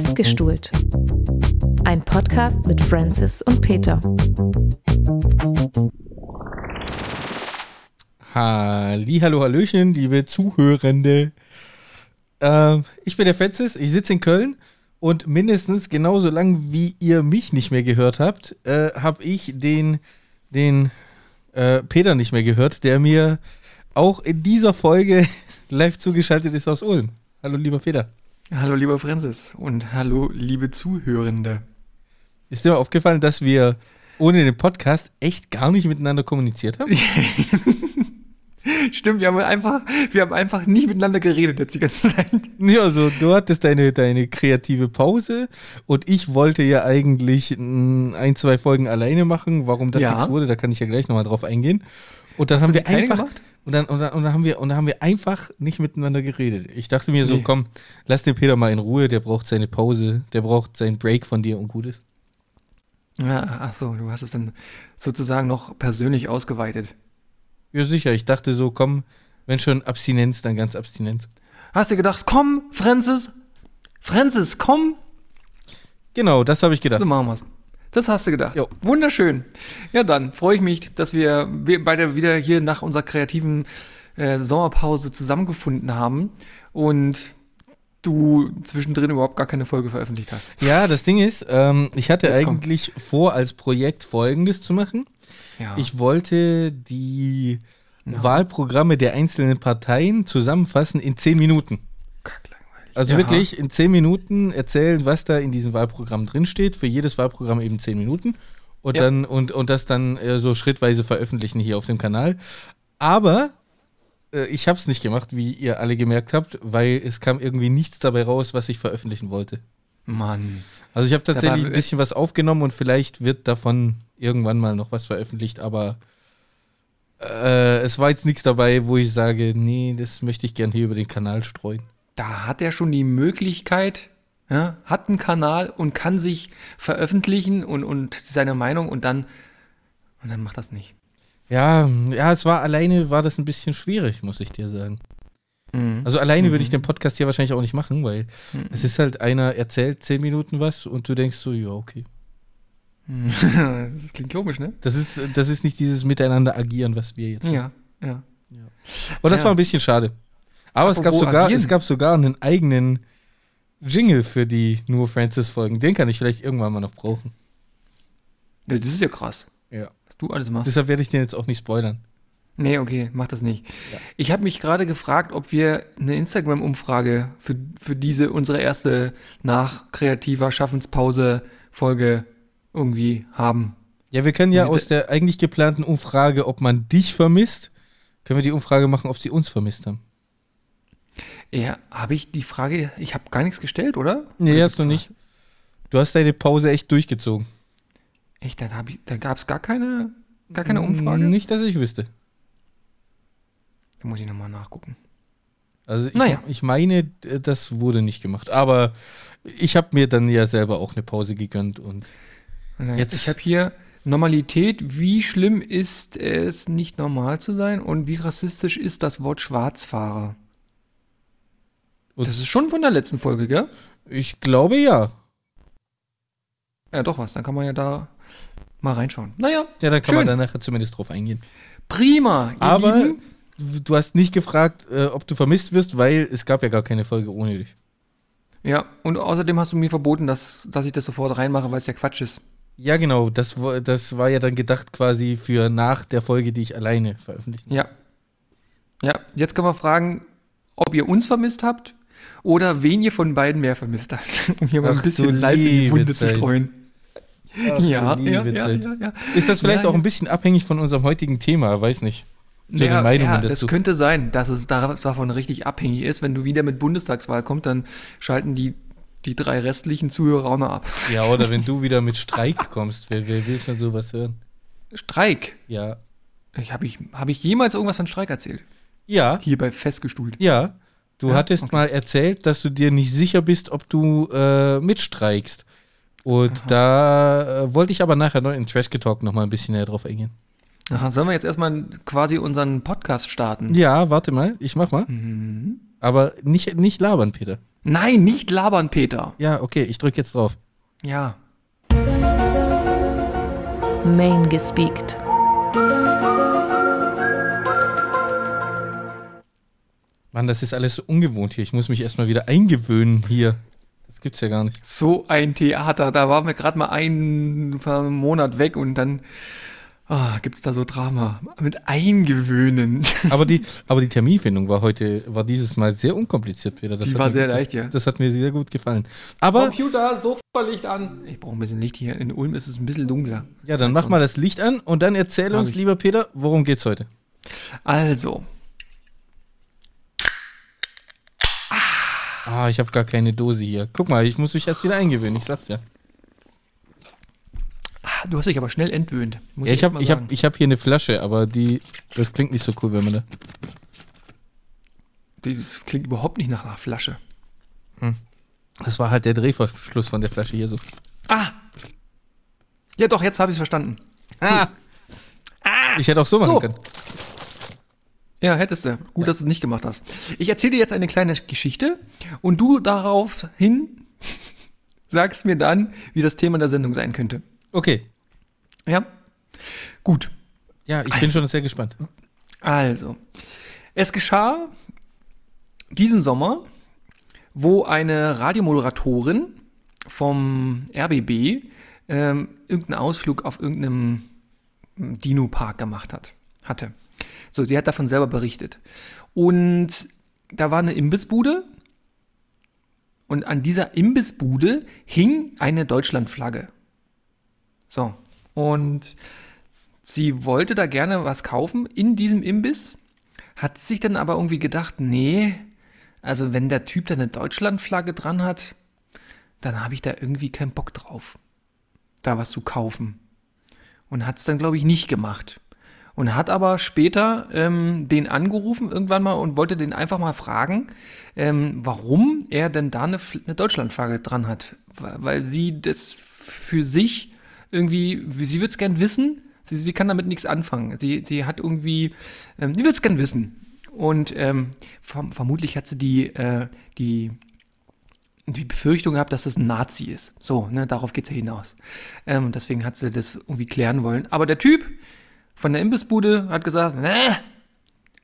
Festgestuhlt. Ein Podcast mit Francis und Peter. Halli, hallo, hallöchen, liebe Zuhörende. Äh, ich bin der Francis, ich sitze in Köln und mindestens genauso lang, wie ihr mich nicht mehr gehört habt, äh, habe ich den, den äh, Peter nicht mehr gehört, der mir auch in dieser Folge live zugeschaltet ist aus Ulm. Hallo, lieber Peter. Hallo, lieber Francis und hallo, liebe Zuhörende. Ist dir mal aufgefallen, dass wir ohne den Podcast echt gar nicht miteinander kommuniziert haben? Stimmt, wir haben einfach, wir haben einfach nicht miteinander geredet jetzt die ganze Zeit. Ja, also du hattest deine, deine kreative Pause und ich wollte ja eigentlich ein, zwei Folgen alleine machen. Warum das ja. nichts wurde, da kann ich ja gleich nochmal drauf eingehen. Und dann Hast haben wir einfach. Gemacht? Und dann, und, dann, und, dann haben wir, und dann haben wir einfach nicht miteinander geredet. Ich dachte mir nee. so, komm, lass den Peter mal in Ruhe, der braucht seine Pause, der braucht seinen Break von dir und gut ist. Ja, ach so, du hast es dann sozusagen noch persönlich ausgeweitet. Ja, sicher. Ich dachte so, komm, wenn schon Abstinenz, dann ganz Abstinenz. Hast du gedacht, komm, Francis, Francis, komm? Genau, das habe ich gedacht. So machen wir's. Das hast du gedacht. Jo. Wunderschön. Ja, dann freue ich mich, dass wir, wir beide wieder hier nach unserer kreativen äh, Sommerpause zusammengefunden haben und du zwischendrin überhaupt gar keine Folge veröffentlicht hast. Ja, das Ding ist, ähm, ich hatte Jetzt eigentlich kommt. vor, als Projekt Folgendes zu machen. Ja. Ich wollte die no. Wahlprogramme der einzelnen Parteien zusammenfassen in zehn Minuten. Also ja. wirklich in zehn Minuten erzählen, was da in diesem Wahlprogramm drinsteht. Für jedes Wahlprogramm eben zehn Minuten. Und ja. dann und, und das dann äh, so schrittweise veröffentlichen hier auf dem Kanal. Aber äh, ich habe es nicht gemacht, wie ihr alle gemerkt habt, weil es kam irgendwie nichts dabei raus, was ich veröffentlichen wollte. Mann. Also ich habe tatsächlich ein bisschen was aufgenommen und vielleicht wird davon irgendwann mal noch was veröffentlicht, aber äh, es war jetzt nichts dabei, wo ich sage, nee, das möchte ich gern hier über den Kanal streuen da hat er schon die Möglichkeit, ja, hat einen Kanal und kann sich veröffentlichen und, und seine Meinung und dann, und dann macht das nicht. Ja, ja, es war alleine, war das ein bisschen schwierig, muss ich dir sagen. Mhm. Also alleine mhm. würde ich den Podcast hier wahrscheinlich auch nicht machen, weil mhm. es ist halt einer erzählt zehn Minuten was und du denkst so, ja, okay. das klingt komisch, ne? Das ist, das ist nicht dieses Miteinander agieren, was wir jetzt haben. Ja, ja. ja. Und das ja. war ein bisschen schade. Aber es gab, sogar, es gab sogar einen eigenen Jingle für die Nur Francis-Folgen. Den kann ich vielleicht irgendwann mal noch brauchen. Ja, das ist ja krass. Ja. Was du alles machst. Deshalb werde ich den jetzt auch nicht spoilern. Nee, okay, mach das nicht. Ja. Ich habe mich gerade gefragt, ob wir eine Instagram-Umfrage für, für diese, unsere erste nach kreativer Schaffenspause-Folge irgendwie haben. Ja, wir können ja aus der eigentlich geplanten Umfrage, ob man dich vermisst, können wir die Umfrage machen, ob sie uns vermisst haben. Ja, habe ich die Frage, ich habe gar nichts gestellt, oder? Nee, oder hast du nicht. Du hast deine Pause echt durchgezogen. Echt, dann, dann gab es gar keine, gar keine Umfrage? Nicht, dass ich wüsste. Da muss ich nochmal nachgucken. Also ich, naja. ich meine, das wurde nicht gemacht. Aber ich habe mir dann ja selber auch eine Pause gegönnt und naja, jetzt. Ich habe hier Normalität. Wie schlimm ist es, nicht normal zu sein? Und wie rassistisch ist das Wort Schwarzfahrer? Und das ist schon von der letzten Folge, gell? Ich glaube ja. Ja, doch was. Dann kann man ja da mal reinschauen. Naja. Ja, dann kann schön. man da nachher zumindest drauf eingehen. Prima. Aber Lieben. du hast nicht gefragt, äh, ob du vermisst wirst, weil es gab ja gar keine Folge ohne dich. Ja, und außerdem hast du mir verboten, dass, dass ich das sofort reinmache, weil es ja Quatsch ist. Ja, genau. Das, das war ja dann gedacht quasi für nach der Folge, die ich alleine veröffentliche. Ja. Ja, jetzt können wir fragen, ob ihr uns vermisst habt, oder wen ihr von beiden mehr vermisst habt, um hier mal ein bisschen Salz in die Wunde Zeit. zu streuen. Ach, ja, ja, ja, ja, Ist das vielleicht auch ein bisschen abhängig von unserem heutigen Thema? Weiß nicht. So ja, ja das könnte sein, dass es davon richtig abhängig ist. Wenn du wieder mit Bundestagswahl kommst, dann schalten die, die drei restlichen Zuhörer auch noch ab. Ja, oder wenn du wieder mit Streik kommst. Wer, wer will schon sowas hören? Streik? Ja. Habe ich, hab ich jemals irgendwas von Streik erzählt? Ja. Hierbei festgestuhlt. Ja. Du ja? hattest okay. mal erzählt, dass du dir nicht sicher bist, ob du äh, mitstreikst. Und Aha. da äh, wollte ich aber nachher noch in Trash Talk noch mal ein bisschen näher drauf eingehen. Aha, sollen wir jetzt erstmal quasi unseren Podcast starten? Ja, warte mal, ich mach mal. Mhm. Aber nicht, nicht labern, Peter. Nein, nicht labern, Peter. Ja, okay, ich drücke jetzt drauf. Ja. Main gespeakt. Mann, das ist alles so ungewohnt hier. Ich muss mich erstmal wieder eingewöhnen hier. Das gibt's ja gar nicht. So ein Theater. Da waren wir gerade mal einen Monat weg und dann oh, gibt's da so Drama. Mit Eingewöhnen. Aber die, aber die Terminfindung war heute, war dieses Mal sehr unkompliziert wieder. Das die war sehr leicht, das, ja. Das hat mir sehr gut gefallen. Aber. Computer, Sofa-Licht an. Ich brauche ein bisschen Licht hier. In Ulm ist es ein bisschen dunkler. Ja, dann mach mal das Licht an und dann erzähl uns, lieber Peter, worum geht's heute? Also, Ah, ich habe gar keine Dose hier. Guck mal, ich muss mich erst wieder eingewöhnen, ich sag's ja. Ah, du hast dich aber schnell entwöhnt. ja, ich, habe ich hab, ich hab hier eine Flasche, aber die, das klingt nicht so cool, wenn man da. Das klingt überhaupt nicht nach einer Flasche. Hm. Das war halt der Drehverschluss von der Flasche hier so. Ah! Ja, doch, jetzt habe ich es verstanden. Ah! ah! Ich hätte auch so machen so. können. Ja, hättest du. Gut, dass du es nicht gemacht hast. Ich erzähle dir jetzt eine kleine Geschichte und du daraufhin sagst mir dann, wie das Thema der Sendung sein könnte. Okay. Ja? Gut. Ja, ich also, bin schon sehr gespannt. Also, es geschah diesen Sommer, wo eine Radiomoderatorin vom RBB ähm, irgendeinen Ausflug auf irgendeinem Dino-Park gemacht hat, hatte. So, sie hat davon selber berichtet. Und da war eine Imbissbude und an dieser Imbissbude hing eine Deutschlandflagge. So, und sie wollte da gerne was kaufen in diesem Imbiss, hat sich dann aber irgendwie gedacht, nee, also wenn der Typ da eine Deutschlandflagge dran hat, dann habe ich da irgendwie keinen Bock drauf, da was zu kaufen. Und hat es dann, glaube ich, nicht gemacht und hat aber später ähm, den angerufen irgendwann mal und wollte den einfach mal fragen, ähm, warum er denn da eine, eine Deutschlandflagge dran hat. Weil sie das für sich irgendwie, sie wird es gern wissen, sie, sie kann damit nichts anfangen. Sie, sie hat irgendwie, ähm, sie wird es gern wissen. Und ähm, verm vermutlich hat sie die, äh, die, die Befürchtung gehabt, dass das ein Nazi ist. So, ne, darauf geht es ja hinaus. Ähm, deswegen hat sie das irgendwie klären wollen. Aber der Typ, von der Imbissbude hat gesagt, ne,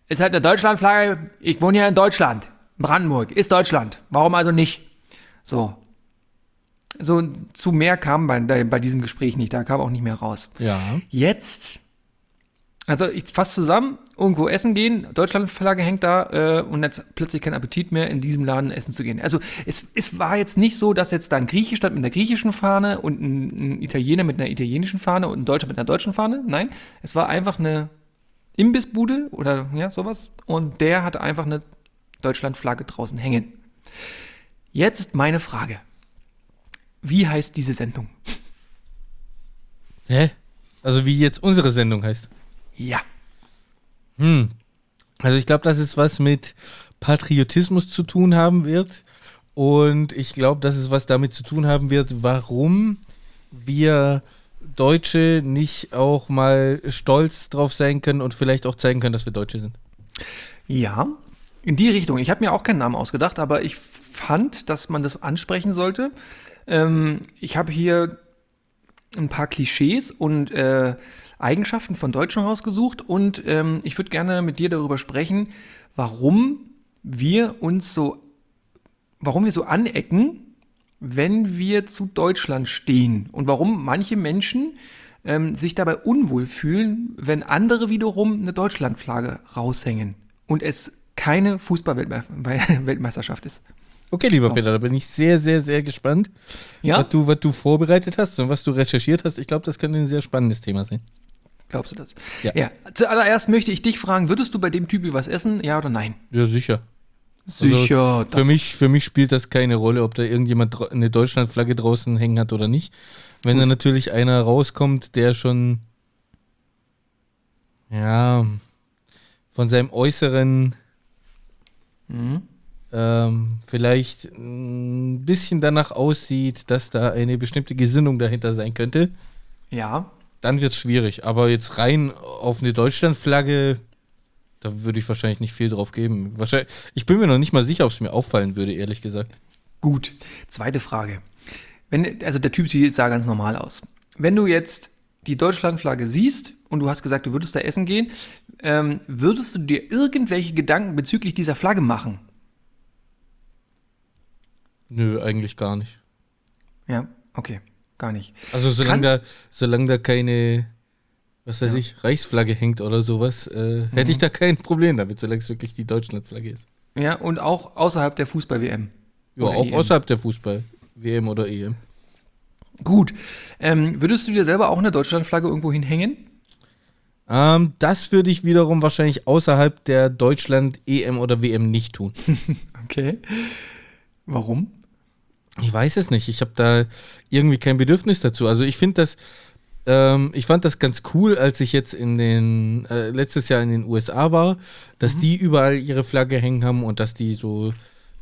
ist halt eine Deutschlandflagge, ich wohne ja in Deutschland, Brandenburg, ist Deutschland, warum also nicht? So. So zu mehr kam bei, bei diesem Gespräch nicht, da kam auch nicht mehr raus. Ja. Jetzt also ich fasse zusammen, irgendwo essen gehen, Deutschlandflagge hängt da äh, und jetzt plötzlich kein Appetit mehr, in diesem Laden essen zu gehen. Also es, es war jetzt nicht so, dass jetzt da ein Grieche stand mit einer griechischen Fahne und ein, ein Italiener mit einer italienischen Fahne und ein Deutscher mit einer deutschen Fahne. Nein, es war einfach eine Imbissbude oder ja, sowas und der hatte einfach eine Deutschlandflagge draußen hängen. Jetzt meine Frage. Wie heißt diese Sendung? Hä? Also wie jetzt unsere Sendung heißt? Ja. Hm. Also ich glaube, dass es was mit Patriotismus zu tun haben wird. Und ich glaube, dass es was damit zu tun haben wird, warum wir Deutsche nicht auch mal stolz drauf sein können und vielleicht auch zeigen können, dass wir Deutsche sind. Ja, in die Richtung. Ich habe mir auch keinen Namen ausgedacht, aber ich fand, dass man das ansprechen sollte. Ähm, ich habe hier ein paar Klischees und äh, Eigenschaften von Deutschen rausgesucht und ähm, ich würde gerne mit dir darüber sprechen, warum wir uns so, warum wir so anecken, wenn wir zu Deutschland stehen und warum manche Menschen ähm, sich dabei unwohl fühlen, wenn andere wiederum eine Deutschlandflagge raushängen und es keine Fußballweltmeisterschaft ist. Okay, lieber so. Peter, da bin ich sehr, sehr, sehr gespannt, ja? was, du, was du vorbereitet hast und was du recherchiert hast. Ich glaube, das könnte ein sehr spannendes Thema sein. Glaubst du das? Ja. ja. Zuallererst möchte ich dich fragen, würdest du bei dem Typ was essen, ja oder nein? Ja, sicher. Sicher. Also für, mich, für mich spielt das keine Rolle, ob da irgendjemand eine Deutschlandflagge draußen hängen hat oder nicht. Wenn Gut. da natürlich einer rauskommt, der schon ja von seinem Äußeren mhm. ähm, vielleicht ein bisschen danach aussieht, dass da eine bestimmte Gesinnung dahinter sein könnte. Ja dann wird es schwierig. Aber jetzt rein auf eine Deutschlandflagge, da würde ich wahrscheinlich nicht viel drauf geben. Wahrscheinlich, ich bin mir noch nicht mal sicher, ob es mir auffallen würde, ehrlich gesagt. Gut. Zweite Frage. Wenn, also der Typ sieht da ganz normal aus. Wenn du jetzt die Deutschlandflagge siehst und du hast gesagt, du würdest da essen gehen, ähm, würdest du dir irgendwelche Gedanken bezüglich dieser Flagge machen? Nö, eigentlich gar nicht. Ja, okay, gar nicht. Also solange da, solange da keine, was weiß ja. ich, Reichsflagge hängt oder sowas, äh, mhm. hätte ich da kein Problem damit, solange es wirklich die Deutschlandflagge ist. Ja, und auch außerhalb der Fußball-WM. Ja, auch EM. außerhalb der Fußball-WM oder EM. Gut. Ähm, würdest du dir selber auch eine Deutschlandflagge irgendwo hinhängen? Ähm, das würde ich wiederum wahrscheinlich außerhalb der Deutschland-EM oder WM nicht tun. okay. Warum? Ich weiß es nicht. Ich habe da irgendwie kein Bedürfnis dazu. Also ich finde das, ähm, ich fand das ganz cool, als ich jetzt in den, äh, letztes Jahr in den USA war, dass mhm. die überall ihre Flagge hängen haben und dass die so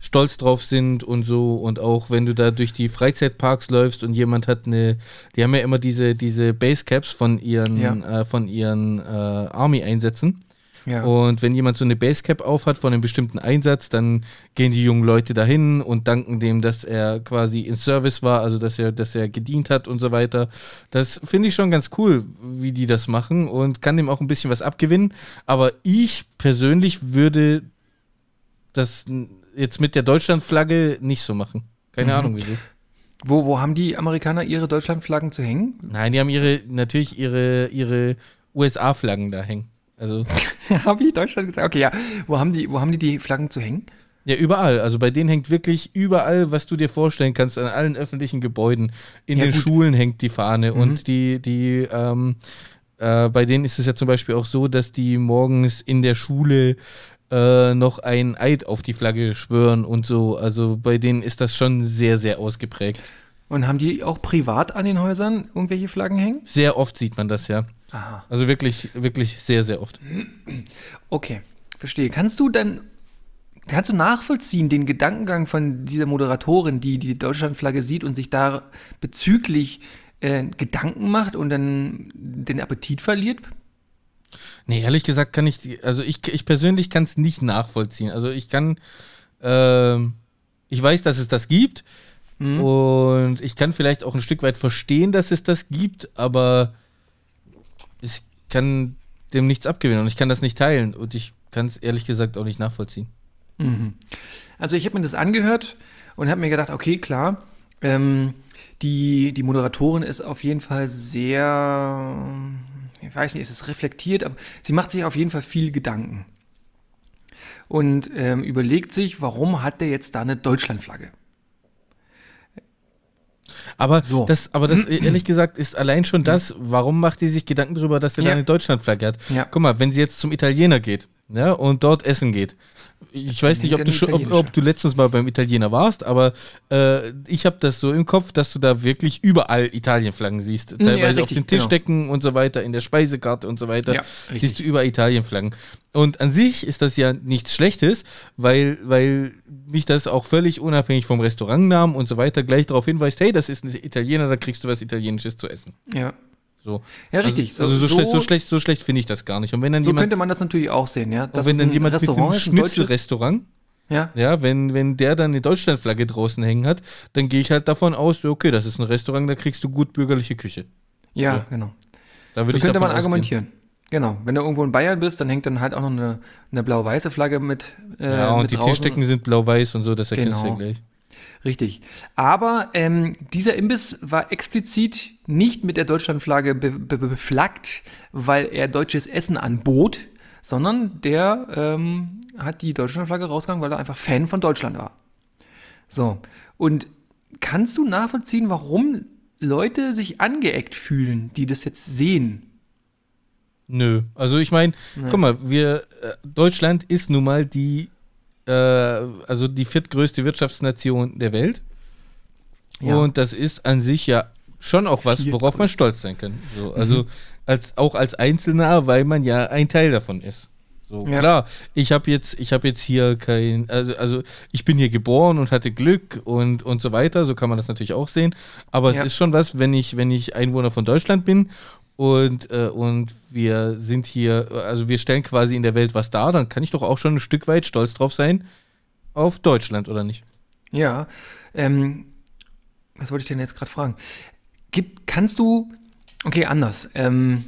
stolz drauf sind und so. Und auch wenn du da durch die Freizeitparks läufst und jemand hat eine, die haben ja immer diese, diese Basecaps von ihren, ja. äh, von ihren äh, Army-Einsätzen. Ja. Und wenn jemand so eine Basecap aufhat von einem bestimmten Einsatz, dann gehen die jungen Leute dahin und danken dem, dass er quasi in Service war, also dass er, dass er gedient hat und so weiter. Das finde ich schon ganz cool, wie die das machen und kann dem auch ein bisschen was abgewinnen. Aber ich persönlich würde das jetzt mit der Deutschlandflagge nicht so machen. Keine mhm. Ahnung wieso. Wo, wo haben die Amerikaner ihre Deutschlandflaggen zu hängen? Nein, die haben ihre, natürlich ihre, ihre USA-Flaggen da hängen. Also. Habe ich Deutschland gesagt? Okay, ja. Wo haben, die, wo haben die die Flaggen zu hängen? Ja, überall. Also bei denen hängt wirklich überall, was du dir vorstellen kannst, an allen öffentlichen Gebäuden. In ja, den gut. Schulen hängt die Fahne mhm. und die, die, ähm, äh, bei denen ist es ja zum Beispiel auch so, dass die morgens in der Schule äh, noch ein Eid auf die Flagge schwören und so. Also bei denen ist das schon sehr, sehr ausgeprägt. Und haben die auch privat an den Häusern irgendwelche Flaggen hängen? Sehr oft sieht man das, ja. Aha. Also wirklich, wirklich sehr, sehr oft. Okay, verstehe. Kannst du dann, kannst du nachvollziehen den Gedankengang von dieser Moderatorin, die die Deutschlandflagge sieht und sich da bezüglich äh, Gedanken macht und dann den Appetit verliert? Nee, ehrlich gesagt kann ich, also ich, ich persönlich kann es nicht nachvollziehen. Also ich kann, äh, ich weiß, dass es das gibt mhm. und ich kann vielleicht auch ein Stück weit verstehen, dass es das gibt, aber ich kann dem nichts abgewinnen und ich kann das nicht teilen und ich kann es ehrlich gesagt auch nicht nachvollziehen. Mhm. Also ich habe mir das angehört und habe mir gedacht, okay, klar, ähm, die, die Moderatorin ist auf jeden Fall sehr ich weiß nicht, ist es reflektiert, aber sie macht sich auf jeden Fall viel Gedanken. Und ähm, überlegt sich, warum hat der jetzt da eine Deutschlandflagge? Aber so. das, aber das ehrlich gesagt ist allein schon das, warum macht die sich Gedanken darüber, dass er ja. da eine Deutschlandflagge hat? Ja. Guck mal, wenn sie jetzt zum Italiener geht ja, und dort essen geht, ich weiß nicht, ob du, ob, ob, du letztens mal beim Italiener warst, aber äh, ich habe das so im Kopf, dass du da wirklich überall Italienflaggen siehst. Teilweise ja, richtig, auf den Tischdecken genau. und so weiter, in der Speisekarte und so weiter. Ja, siehst du überall Italienflaggen. Und an sich ist das ja nichts Schlechtes, weil, weil mich das auch völlig unabhängig vom Restaurantnamen und so weiter gleich darauf hinweist, hey, das ist ein Italiener, da kriegst du was Italienisches zu essen. Ja, so. Ja, richtig. Also, also so, so, schlecht, so schlecht, so schlecht finde ich das gar nicht. Und wenn dann so jemand, könnte man das natürlich auch sehen, ja. Das wenn dann jemand Restaurant mit einem Schnitzelrestaurant, ja. ja, wenn, wenn der dann eine Deutschlandflagge draußen hängen hat, dann gehe ich halt davon aus, okay, das ist ein Restaurant, da kriegst du gut bürgerliche Küche. Ja, ja. genau. Da so könnte man ausgehen. argumentieren. Genau. Wenn du irgendwo in Bayern bist, dann hängt dann halt auch noch eine, eine blau-weiße Flagge mit. Äh, ja, und mit die draußen. Tischdecken sind blau-weiß und so, das erkennst genau. du ja gleich. Richtig. Aber ähm, dieser Imbiss war explizit nicht mit der Deutschlandflagge be be beflaggt, weil er deutsches Essen anbot, sondern der ähm, hat die Deutschlandflagge rausgegangen, weil er einfach Fan von Deutschland war. So. Und kannst du nachvollziehen, warum Leute sich angeeckt fühlen, die das jetzt sehen? Nö. Also ich meine, guck mal, wir äh, Deutschland ist nun mal die äh, also die viertgrößte Wirtschaftsnation der Welt. Ja. Und das ist an sich ja schon auch was, worauf man stolz sein kann. So, also mhm. als, auch als Einzelner, weil man ja ein Teil davon ist. So, ja. klar, ich habe jetzt, ich habe jetzt hier kein, also, also ich bin hier geboren und hatte Glück und, und so weiter, so kann man das natürlich auch sehen. Aber ja. es ist schon was, wenn ich, wenn ich Einwohner von Deutschland bin und, äh, und wir sind hier, also wir stellen quasi in der Welt was dar, dann kann ich doch auch schon ein Stück weit stolz drauf sein auf Deutschland, oder nicht? Ja. Ähm, was wollte ich denn jetzt gerade fragen? Gibt, kannst du, okay, anders. Ähm,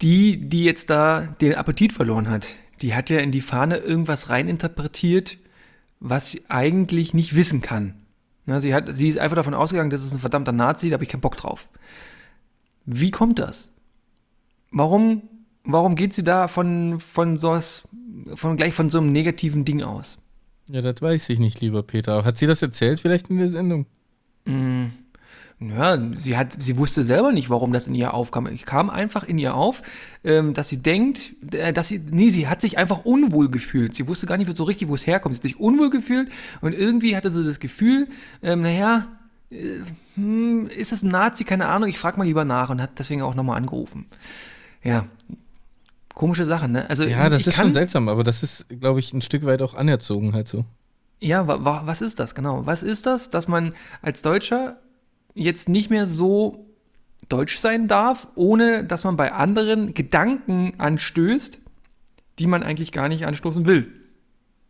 die, die jetzt da den Appetit verloren hat, die hat ja in die Fahne irgendwas reininterpretiert, was sie eigentlich nicht wissen kann. Na, sie, hat, sie ist einfach davon ausgegangen, das ist ein verdammter Nazi, da habe ich keinen Bock drauf. Wie kommt das? Warum, warum geht sie da von, von sowas, von gleich von so einem negativen Ding aus? Ja, das weiß ich nicht, lieber Peter. Hat sie das erzählt vielleicht in der Sendung? Mm, ja, sie, hat, sie wusste selber nicht, warum das in ihr aufkam. Ich kam einfach in ihr auf, ähm, dass sie denkt, äh, dass sie, nee, sie hat sich einfach unwohl gefühlt. Sie wusste gar nicht so richtig, wo es herkommt. Sie hat sich unwohl gefühlt und irgendwie hatte sie das Gefühl, ähm, naja, ist es ein Nazi? Keine Ahnung, ich frage mal lieber nach und hat deswegen auch nochmal angerufen. Ja, komische Sache, ne? Also, ja, das ist schon seltsam, aber das ist, glaube ich, ein Stück weit auch anerzogen halt so. Ja, wa, wa, was ist das genau? Was ist das, dass man als Deutscher jetzt nicht mehr so deutsch sein darf, ohne dass man bei anderen Gedanken anstößt, die man eigentlich gar nicht anstoßen will.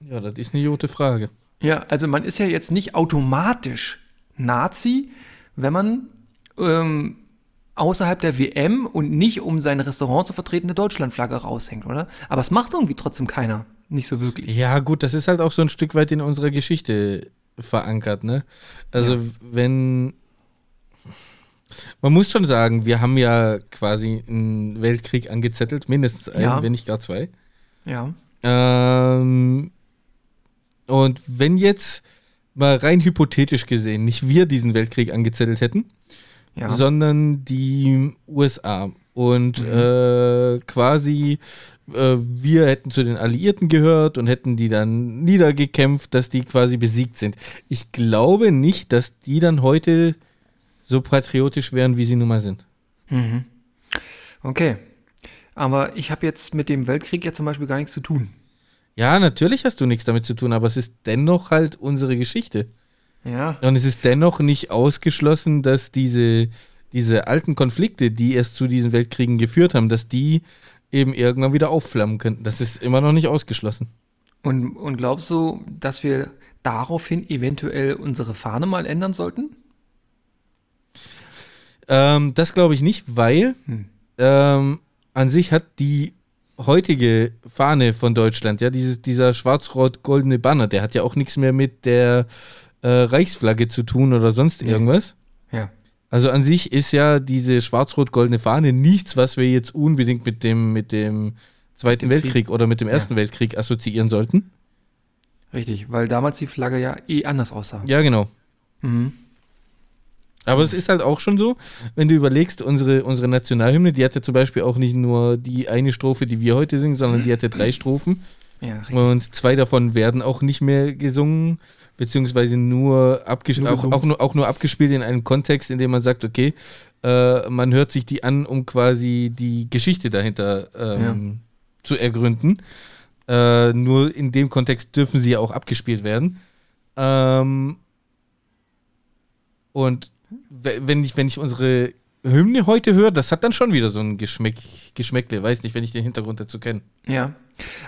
Ja, das ist eine gute Frage. Ja, also man ist ja jetzt nicht automatisch Nazi, wenn man ähm, außerhalb der WM und nicht um sein Restaurant zu vertreten eine Deutschlandflagge raushängt, oder? Aber es macht irgendwie trotzdem keiner. Nicht so wirklich. Ja, gut, das ist halt auch so ein Stück weit in unserer Geschichte verankert, ne? Also, ja. wenn man muss schon sagen, wir haben ja quasi einen Weltkrieg angezettelt, mindestens einen, ja. wenn nicht gar zwei. Ja. Ähm, und wenn jetzt mal rein hypothetisch gesehen nicht wir diesen Weltkrieg angezettelt hätten, ja. sondern die USA und mhm. äh, quasi äh, wir hätten zu den Alliierten gehört und hätten die dann niedergekämpft, dass die quasi besiegt sind. Ich glaube nicht, dass die dann heute so patriotisch wären, wie sie nun mal sind. Mhm. Okay. Aber ich habe jetzt mit dem Weltkrieg ja zum Beispiel gar nichts zu tun. Ja, natürlich hast du nichts damit zu tun, aber es ist dennoch halt unsere Geschichte. Ja. Und es ist dennoch nicht ausgeschlossen, dass diese, diese alten Konflikte, die erst zu diesen Weltkriegen geführt haben, dass die eben irgendwann wieder aufflammen könnten. Das ist immer noch nicht ausgeschlossen. Und, und glaubst du, dass wir daraufhin eventuell unsere Fahne mal ändern sollten? Ähm, das glaube ich nicht, weil hm. ähm, an sich hat die heutige Fahne von Deutschland, ja, dieses, dieser schwarz-rot-goldene Banner, der hat ja auch nichts mehr mit der äh, Reichsflagge zu tun oder sonst irgendwas. Ja. Also an sich ist ja diese schwarz-rot-goldene Fahne nichts, was wir jetzt unbedingt mit dem, mit dem Zweiten Krieg. Weltkrieg oder mit dem Ersten ja. Weltkrieg assoziieren sollten. Richtig, weil damals die Flagge ja eh anders aussah. Ja, genau. Mhm. Aber es ist halt auch schon so, wenn du überlegst, unsere, unsere Nationalhymne, die hatte zum Beispiel auch nicht nur die eine Strophe, die wir heute singen, sondern die hatte drei Strophen. Ja, und zwei davon werden auch nicht mehr gesungen, beziehungsweise nur, nur auch, auch, nur, auch nur abgespielt in einem Kontext, in dem man sagt, okay, äh, man hört sich die an, um quasi die Geschichte dahinter ähm, ja. zu ergründen. Äh, nur in dem Kontext dürfen sie ja auch abgespielt werden. Ähm, und wenn ich, wenn ich unsere Hymne heute höre, das hat dann schon wieder so ein Geschmäck, Geschmäckle. Weiß nicht, wenn ich den Hintergrund dazu kenne. Ja.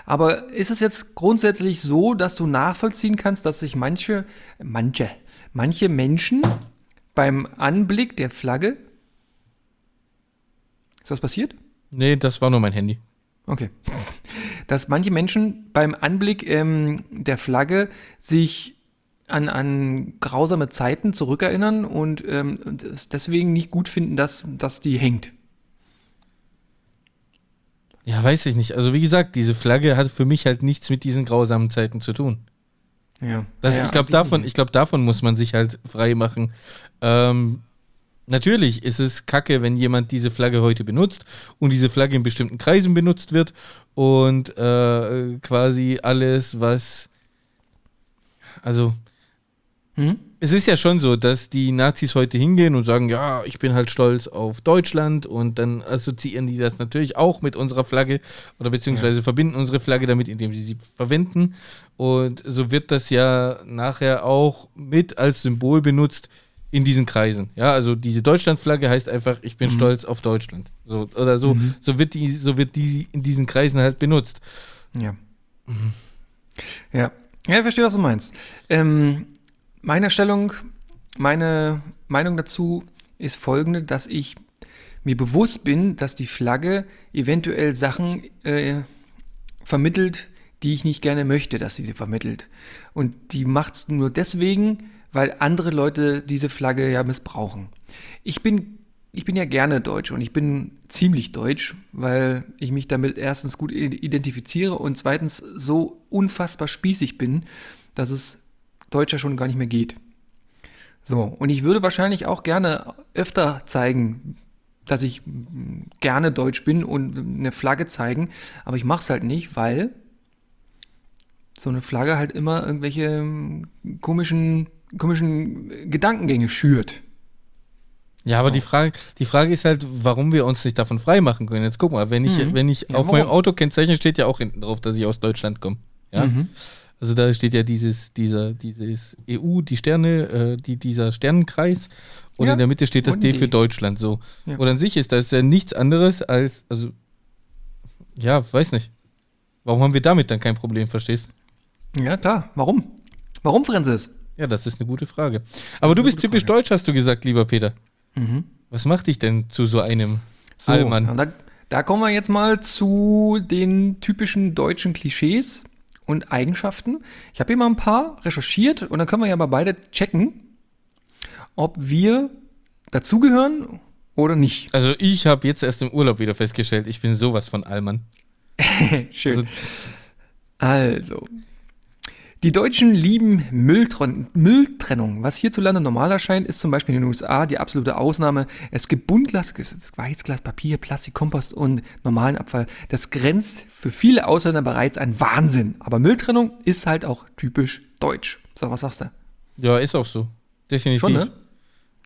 Aber ist es jetzt grundsätzlich so, dass du nachvollziehen kannst, dass sich manche, manche, manche Menschen beim Anblick der Flagge. Ist was passiert? Nee, das war nur mein Handy. Okay. Dass manche Menschen beim Anblick ähm, der Flagge sich an, an grausame Zeiten zurückerinnern und ähm, es deswegen nicht gut finden, dass, dass die hängt. Ja, weiß ich nicht. Also wie gesagt, diese Flagge hat für mich halt nichts mit diesen grausamen Zeiten zu tun. Ja. Das, ja, ich glaube, davon, glaub, davon muss man sich halt frei machen. Ähm, natürlich ist es kacke, wenn jemand diese Flagge heute benutzt und diese Flagge in bestimmten Kreisen benutzt wird und äh, quasi alles, was. Also, hm? Es ist ja schon so, dass die Nazis heute hingehen und sagen, ja, ich bin halt stolz auf Deutschland und dann assoziieren die das natürlich auch mit unserer Flagge oder beziehungsweise ja. verbinden unsere Flagge damit, indem sie sie verwenden. Und so wird das ja nachher auch mit als Symbol benutzt in diesen Kreisen. Ja, also diese Deutschlandflagge heißt einfach, ich bin mhm. stolz auf Deutschland. So, oder so, mhm. so wird die, so wird die in diesen Kreisen halt benutzt. Ja. Mhm. Ja. Ja, ich verstehe, was du meinst. Ähm, meine Stellung, meine Meinung dazu ist folgende, dass ich mir bewusst bin, dass die Flagge eventuell Sachen äh, vermittelt, die ich nicht gerne möchte, dass sie sie vermittelt. Und die macht es nur deswegen, weil andere Leute diese Flagge ja missbrauchen. Ich bin, ich bin ja gerne Deutsch und ich bin ziemlich deutsch, weil ich mich damit erstens gut identifiziere und zweitens so unfassbar spießig bin, dass es Deutscher schon gar nicht mehr geht. So, und ich würde wahrscheinlich auch gerne öfter zeigen, dass ich gerne deutsch bin und eine Flagge zeigen, aber ich mache es halt nicht, weil so eine Flagge halt immer irgendwelche komischen komischen Gedankengänge schürt. Ja, aber so. die, Frage, die Frage ist halt, warum wir uns nicht davon freimachen können. Jetzt guck mal, wenn ich, mhm. wenn ich ja, auf warum? meinem Autokennzeichen steht ja auch hinten drauf, dass ich aus Deutschland komme. Ja. Mhm. Also da steht ja dieses, dieser, dieses EU, die Sterne, äh, die, dieser Sternenkreis und ja. in der Mitte steht das und D für Deutschland. So. Ja. Und an sich ist das ja nichts anderes als, also, ja, weiß nicht. Warum haben wir damit dann kein Problem, verstehst du? Ja, klar. Warum? Warum, Francis? Ja, das ist eine gute Frage. Aber du bist typisch Frage. deutsch, hast du gesagt, lieber Peter. Mhm. Was macht dich denn zu so einem so, Allmann? Da, da kommen wir jetzt mal zu den typischen deutschen Klischees und Eigenschaften. Ich habe hier mal ein paar recherchiert und dann können wir ja mal beide checken, ob wir dazugehören oder nicht. Also ich habe jetzt erst im Urlaub wieder festgestellt, ich bin sowas von Allmann. Schön. Also, also die Deutschen lieben Mülltren Mülltrennung. Was hierzulande normal erscheint, ist zum Beispiel in den USA die absolute Ausnahme. Es gibt Buntglas, Weißglas, Papier, Plastik, Kompost und normalen Abfall. Das grenzt für viele Ausländer bereits an Wahnsinn. Aber Mülltrennung ist halt auch typisch deutsch. So, was sagst du? Ja, ist auch so. Definitiv. Schon, ne?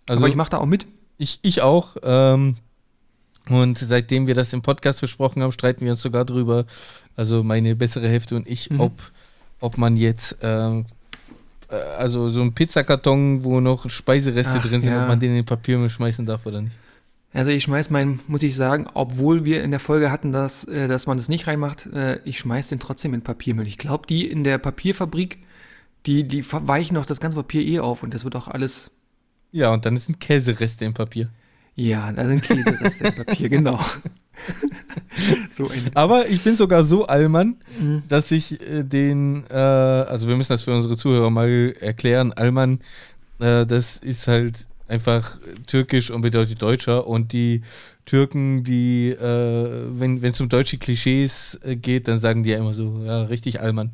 Also, Aber ich mache da auch mit. Ich, ich auch. Ähm, und seitdem wir das im Podcast versprochen haben, streiten wir uns sogar drüber, also meine bessere Hälfte und ich, mhm. ob ob man jetzt, ähm, äh, also so ein Pizzakarton, wo noch Speisereste Ach, drin sind, ja. ob man den in den Papiermüll schmeißen darf oder nicht. Also ich schmeiß meinen, muss ich sagen, obwohl wir in der Folge hatten, dass, äh, dass man das nicht reinmacht, äh, ich schmeiß den trotzdem in Papiermüll. Ich glaube, die in der Papierfabrik, die, die weichen noch das ganze Papier eh auf und das wird auch alles. Ja, und dann sind Käsereste im Papier. Ja, da sind Käsereste im Papier, genau. so Aber ich bin sogar so Allmann, mhm. dass ich äh, den, äh, also wir müssen das für unsere Zuhörer mal erklären, Allmann, äh, das ist halt einfach türkisch und bedeutet Deutscher und die Türken, die, äh, wenn es um deutsche Klischees äh, geht, dann sagen die ja immer so, ja, richtig Allmann.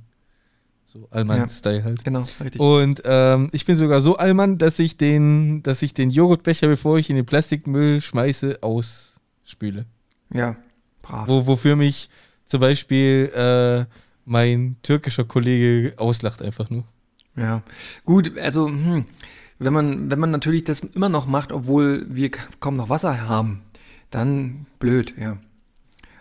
So Allmann-Style ja, halt. Genau, richtig. Und ähm, ich bin sogar so Allmann, dass ich den, dass ich den Joghurtbecher, bevor ich in den Plastikmüll schmeiße, ausspüle. Ja, brav. Wo, wofür mich zum Beispiel äh, mein türkischer Kollege auslacht einfach nur. Ja, gut, also hm, wenn man, wenn man natürlich das immer noch macht, obwohl wir kaum noch Wasser haben, dann blöd, ja.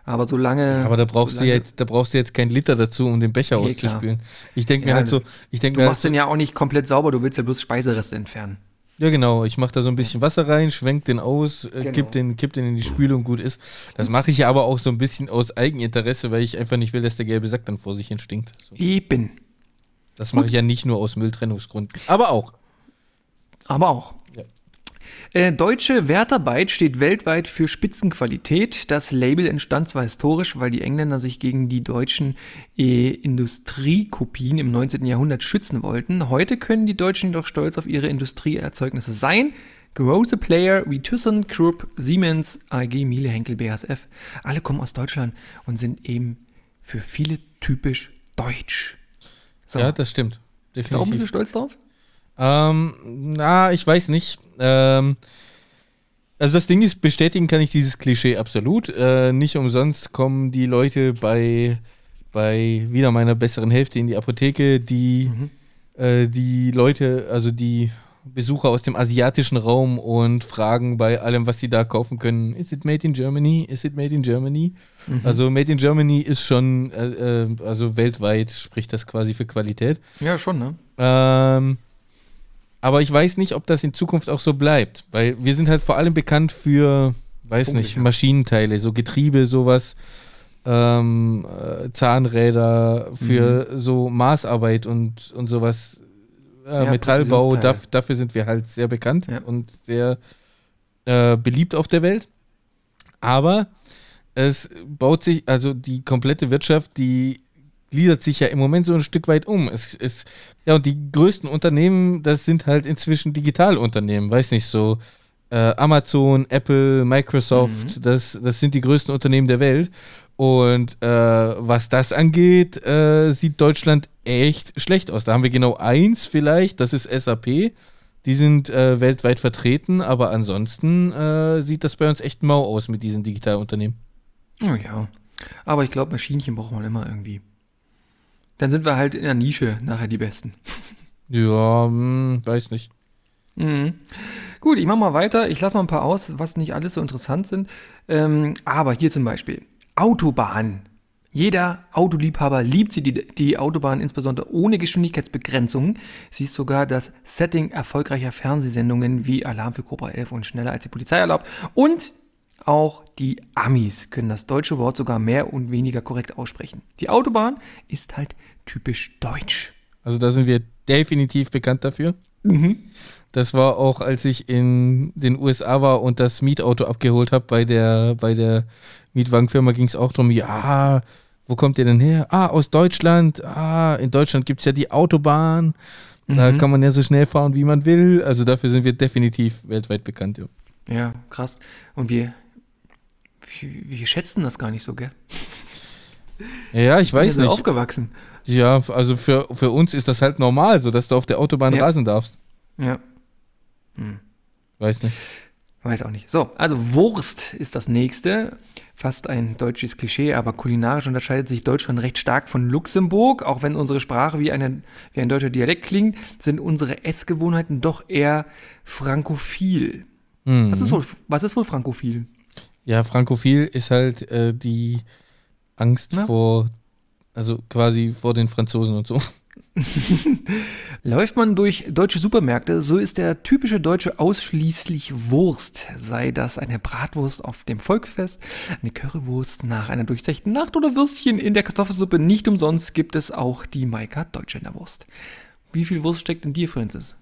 Aber solange. Ja, aber da brauchst solange, du jetzt, da brauchst du jetzt keinen Liter dazu, um den Becher nee, auszuspülen. Ich denke ja, mir halt so, ich denke Du machst halt den ja auch nicht komplett sauber, du willst ja bloß Speisereste entfernen. Ja, genau. Ich mache da so ein bisschen Wasser rein, schwenk den aus, äh, genau. kipp, den, kipp den in die Spülung, gut ist. Das mache ich ja aber auch so ein bisschen aus Eigeninteresse, weil ich einfach nicht will, dass der gelbe Sack dann vor sich hin stinkt. So. Eben. Das mache ich ja nicht nur aus Mülltrennungsgründen, aber auch. Aber auch. Äh, deutsche Wertarbeit steht weltweit für Spitzenqualität. Das Label entstand zwar historisch, weil die Engländer sich gegen die deutschen äh, Industriekopien im 19. Jahrhundert schützen wollten. Heute können die Deutschen jedoch stolz auf ihre Industrieerzeugnisse sein. Große Player wie Thyssen, Krupp, Siemens, AG, Miele, Henkel, BASF, alle kommen aus Deutschland und sind eben für viele typisch deutsch. So. Ja, das stimmt. Definitiv. Warum bist du stolz drauf? Ähm, na, ich weiß nicht. Ähm, also das Ding ist, bestätigen kann ich dieses Klischee absolut. Äh, nicht umsonst kommen die Leute bei, bei wieder meiner besseren Hälfte in die Apotheke, die, mhm. äh, die Leute, also die Besucher aus dem asiatischen Raum und fragen bei allem, was sie da kaufen können, is it made in Germany? Is it made in Germany? Mhm. Also made in Germany ist schon, äh, äh also weltweit spricht das quasi für Qualität. Ja, schon, ne? Ähm, Aber ich weiß nicht, ob das in Zukunft auch so bleibt, weil wir sind halt vor allem bekannt für, weiß Punkt, nicht, Maschinenteile, so Getriebe, sowas, ähm, äh, Zahnräder für mhm. so Maßarbeit und, und sowas. Äh, ja, Metallbau, daf, dafür sind wir halt sehr bekannt ja. und sehr äh, beliebt auf der Welt. Aber es baut sich, also die komplette Wirtschaft, die gliedert sich ja im Moment so ein Stück weit um. Es, es, ja, und die größten Unternehmen, das sind halt inzwischen Digitalunternehmen, weiß nicht, so äh, Amazon, Apple, Microsoft, mhm. das, das sind die größten Unternehmen der Welt. Und äh, was das angeht, äh, sieht Deutschland echt schlecht aus. Da haben wir genau eins vielleicht, das ist SAP. Die sind äh, weltweit vertreten, aber ansonsten äh, sieht das bei uns echt mau aus mit diesen Digitalunternehmen. Oh ja. Aber ich glaube, Maschinchen braucht man immer irgendwie. Dann sind wir halt in der Nische nachher die Besten. Ja, hm, weiß nicht. Mhm. Gut, ich mache mal weiter. Ich lasse mal ein paar aus, was nicht alles so interessant sind. Ähm, aber hier zum Beispiel Autobahn. Jeder Autoliebhaber liebt sie, die, die Autobahn, insbesondere ohne Geschwindigkeitsbegrenzungen. Sie ist sogar das Setting erfolgreicher Fernsehsendungen wie Alarm für Cobra 11 und Schneller als die Polizei erlaubt. Und auch die Amis können das deutsche Wort sogar mehr und weniger korrekt aussprechen. Die Autobahn ist halt typisch deutsch. Also da sind wir definitiv bekannt dafür. Mhm. Das war auch, als ich in den USA war und das Mietauto abgeholt habe bei der, bei der Mietwagenfirma, ging es auch darum, ja, wo kommt ihr denn her? Ah, aus Deutschland. Ah, in Deutschland gibt es ja die Autobahn. Mhm. Da kann man ja so schnell fahren, wie man will. Also dafür sind wir definitiv weltweit bekannt. Ja, ja krass. Und wir, wir, schätzen das gar nicht so, gell? Ja, ich weiß nicht. aufgewachsen. Ja, also für, für uns ist das halt normal, so dass du auf der Autobahn ja. rasen darfst. Ja. Hm. Weiß nicht. Weiß auch nicht. So, also Wurst ist das nächste. Fast ein deutsches Klischee, aber kulinarisch unterscheidet sich Deutschland recht stark von Luxemburg. Auch wenn unsere Sprache wie, eine, wie ein deutscher Dialekt klingt, sind unsere Essgewohnheiten doch eher frankophil. Mhm. Was, ist wohl, was ist wohl frankophil? Ja, frankophil ist halt äh, die Angst Na? vor, also quasi vor den Franzosen und so. Läuft man durch deutsche Supermärkte, so ist der typische Deutsche ausschließlich Wurst. Sei das eine Bratwurst auf dem Volkfest, eine Currywurst nach einer durchzechten Nacht oder Würstchen in der Kartoffelsuppe. Nicht umsonst gibt es auch die Maika Deutsche in der Wurst. Wie viel Wurst steckt in dir, Francis?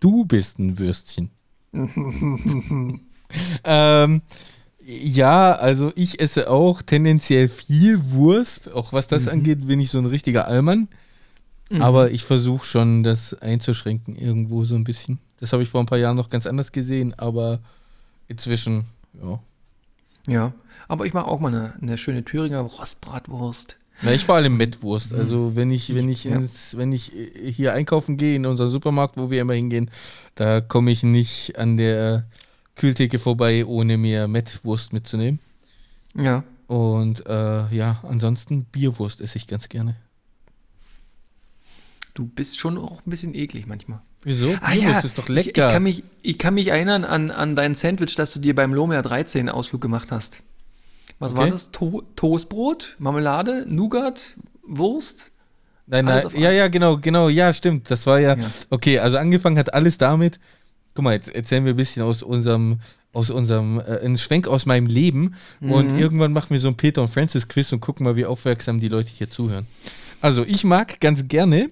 Du bist ein Würstchen. ähm, ja, also ich esse auch tendenziell viel Wurst. Auch was das mhm. angeht, bin ich so ein richtiger Allmann. Mhm. Aber ich versuche schon, das einzuschränken irgendwo so ein bisschen. Das habe ich vor ein paar Jahren noch ganz anders gesehen, aber inzwischen, ja. Ja, aber ich mache auch mal eine, eine schöne Thüringer Rostbratwurst. Na, ich vor allem Mettwurst. Mhm. Also wenn ich, wenn ich, ins, ja. wenn ich hier einkaufen gehe in unser Supermarkt, wo wir immer hingehen, da komme ich nicht an der Kühltheke vorbei, ohne mir Mettwurst mitzunehmen. Ja. Und äh, ja, ansonsten Bierwurst esse ich ganz gerne. Du bist schon auch ein bisschen eklig manchmal. Wieso? Ah ja, das ist doch lecker. Ich, ich, kann mich, ich kann mich erinnern an, an dein Sandwich, das du dir beim Lomea 13 Ausflug gemacht hast. Was okay. war das? To Toastbrot, Marmelade, Nougat, Wurst? Nein, nein, ja, ja, genau, genau, ja, stimmt. Das war ja, ja, okay, also angefangen hat alles damit. Guck mal, jetzt erzählen wir ein bisschen aus unserem, aus unserem, äh, einen Schwenk aus meinem Leben mhm. und irgendwann machen wir so ein Peter und Francis Quiz und gucken mal, wie aufmerksam die Leute hier zuhören. Also, ich mag ganz gerne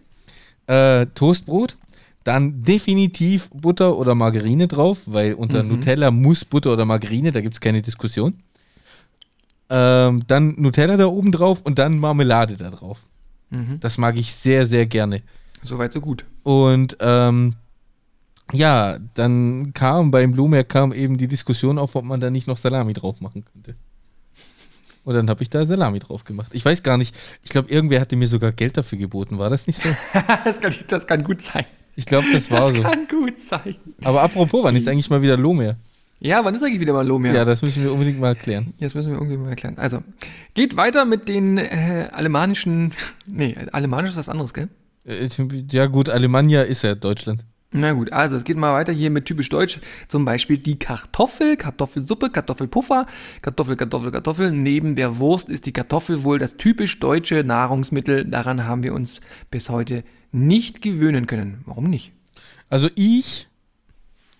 äh, Toastbrot, dann definitiv Butter oder Margarine drauf, weil unter mhm. Nutella muss Butter oder Margarine, da gibt es keine Diskussion. Ähm, dann Nutella da oben drauf und dann Marmelade da drauf. Mhm. Das mag ich sehr, sehr gerne. Soweit, so gut. Und ähm, ja, dann kam beim Blumer kam eben die Diskussion auf, ob man da nicht noch Salami drauf machen könnte. Und dann habe ich da Salami drauf gemacht. Ich weiß gar nicht, ich glaube, irgendwer hatte mir sogar Geld dafür geboten. War das nicht so? das, kann, das, kann, gut sein. Ich glaube, das war das so. Das kann gut sein. Aber apropos, wann ist eigentlich mal wieder Lomer? Ja, wann ist eigentlich wieder mal Lomer? Ja, das müssen wir unbedingt mal erklären. Jetzt müssen wir irgendwie mal erklären. Also, geht weiter mit den äh, alemannischen. Nee, alemanisch ist was anderes, gell? Äh, ja, gut, Alemannia ist ja Deutschland. Na gut, also es geht mal weiter hier mit typisch deutsch. Zum Beispiel die Kartoffel, Kartoffelsuppe, Kartoffelpuffer, Kartoffel, Kartoffel, Kartoffel. Neben der Wurst ist die Kartoffel wohl das typisch deutsche Nahrungsmittel. Daran haben wir uns bis heute nicht gewöhnen können. Warum nicht? Also ich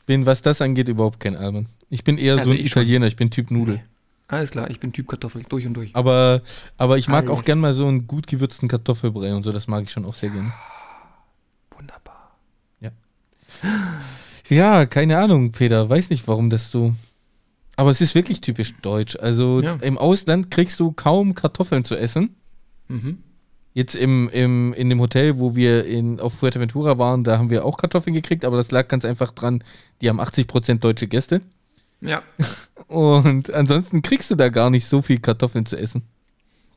bin, was das angeht, überhaupt kein Allmann. Ich bin eher also so ein Italiener, ich bin Typ Nudel. Nee. Alles klar, ich bin Typ Kartoffel, durch und durch. Aber, aber ich mag Alles. auch gern mal so einen gut gewürzten Kartoffelbrei und so, das mag ich schon auch sehr gerne. Ja, keine Ahnung, Peter, weiß nicht, warum das so. Aber es ist wirklich typisch deutsch. Also ja. im Ausland kriegst du kaum Kartoffeln zu essen. Mhm. Jetzt im, im, in dem Hotel, wo wir in, auf Fuerteventura waren, da haben wir auch Kartoffeln gekriegt, aber das lag ganz einfach dran, die haben 80% deutsche Gäste. Ja. Und ansonsten kriegst du da gar nicht so viel Kartoffeln zu essen.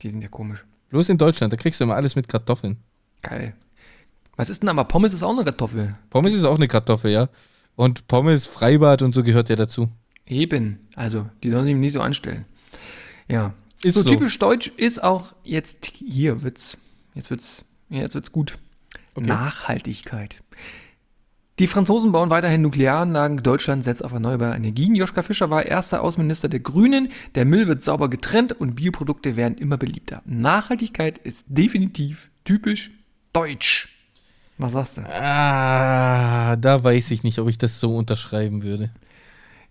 Die sind ja komisch. Bloß in Deutschland, da kriegst du immer alles mit Kartoffeln. Geil. Was ist denn aber? Pommes ist auch eine Kartoffel. Pommes ist auch eine Kartoffel, ja. Und Pommes, Freibad und so gehört ja dazu. Eben. Also, die sollen sich nicht so anstellen. Ja. Ist so, so. typisch deutsch ist auch jetzt, hier wird's, jetzt wird's, jetzt wird's gut. Okay. Nachhaltigkeit. Die Franzosen bauen weiterhin Nuklearanlagen. Deutschland setzt auf erneuerbare Energien. Joschka Fischer war erster Außenminister der Grünen. Der Müll wird sauber getrennt und Bioprodukte werden immer beliebter. Nachhaltigkeit ist definitiv typisch deutsch. Was sagst du? Ah, da weiß ich nicht, ob ich das so unterschreiben würde.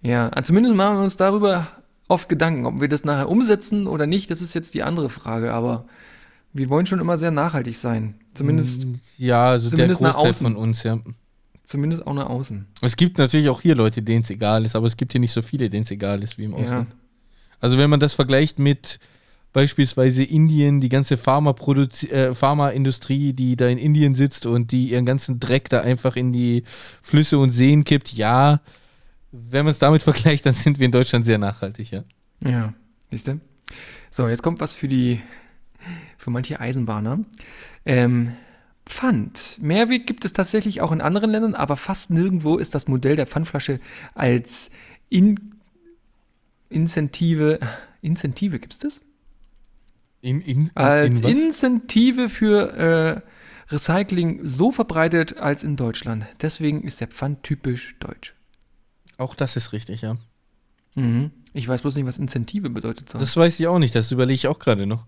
Ja, zumindest machen wir uns darüber oft Gedanken. Ob wir das nachher umsetzen oder nicht, das ist jetzt die andere Frage. Aber wir wollen schon immer sehr nachhaltig sein. Zumindest, ja, also zumindest der Großteil von uns, ja. Zumindest auch nach außen. Es gibt natürlich auch hier Leute, denen es egal ist, aber es gibt hier nicht so viele, denen es egal ist wie im Ausland. Ja. Also wenn man das vergleicht mit beispielsweise Indien, die ganze äh, Pharmaindustrie, die da in Indien sitzt und die ihren ganzen Dreck da einfach in die Flüsse und Seen kippt, ja, wenn man es damit vergleicht, dann sind wir in Deutschland sehr nachhaltig, ja. Ja, siehst du? So, jetzt kommt was für die, für manche Eisenbahner. Ähm, Pfand. Mehrweg gibt es tatsächlich auch in anderen Ländern, aber fast nirgendwo ist das Modell der Pfandflasche als in Incentive. Incentive gibt es das? In, in, als in Incentive für äh, Recycling so verbreitet als in Deutschland. Deswegen ist der Pfand typisch deutsch. Auch das ist richtig, ja. Mhm. Ich weiß bloß nicht, was Incentive bedeutet. So. Das weiß ich auch nicht, das überlege ich auch gerade noch.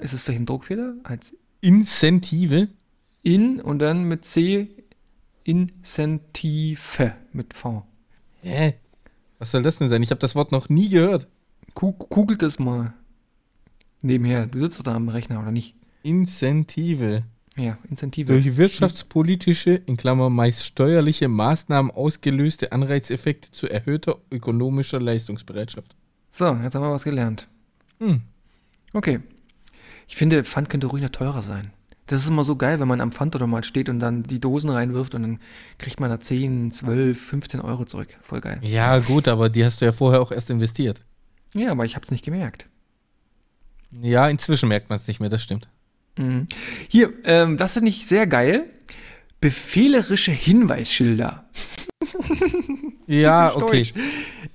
Ist es vielleicht ein Druckfehler? Als Incentive. In und dann mit C Incentive mit V. Hä? Was soll das denn sein? Ich habe das Wort noch nie gehört. Googelt es mal. Nebenher. Du sitzt doch da am Rechner, oder nicht? Incentive. Ja, Incentive. Durch wirtschaftspolitische, in Klammern meist steuerliche Maßnahmen ausgelöste Anreizeffekte zu erhöhter ökonomischer Leistungsbereitschaft. So, jetzt haben wir was gelernt. Hm. Okay. Ich finde, Pfand könnte ruhig noch teurer sein. Das ist immer so geil, wenn man am Pfand oder mal steht und dann die Dosen reinwirft und dann kriegt man da 10, 12, 15 Euro zurück. Voll geil. Ja, gut, aber die hast du ja vorher auch erst investiert. Ja, aber ich habe es nicht gemerkt. Ja, inzwischen merkt man es nicht mehr, das stimmt. Mhm. Hier, ähm, das finde ich sehr geil. Befehlerische Hinweisschilder. ja, okay.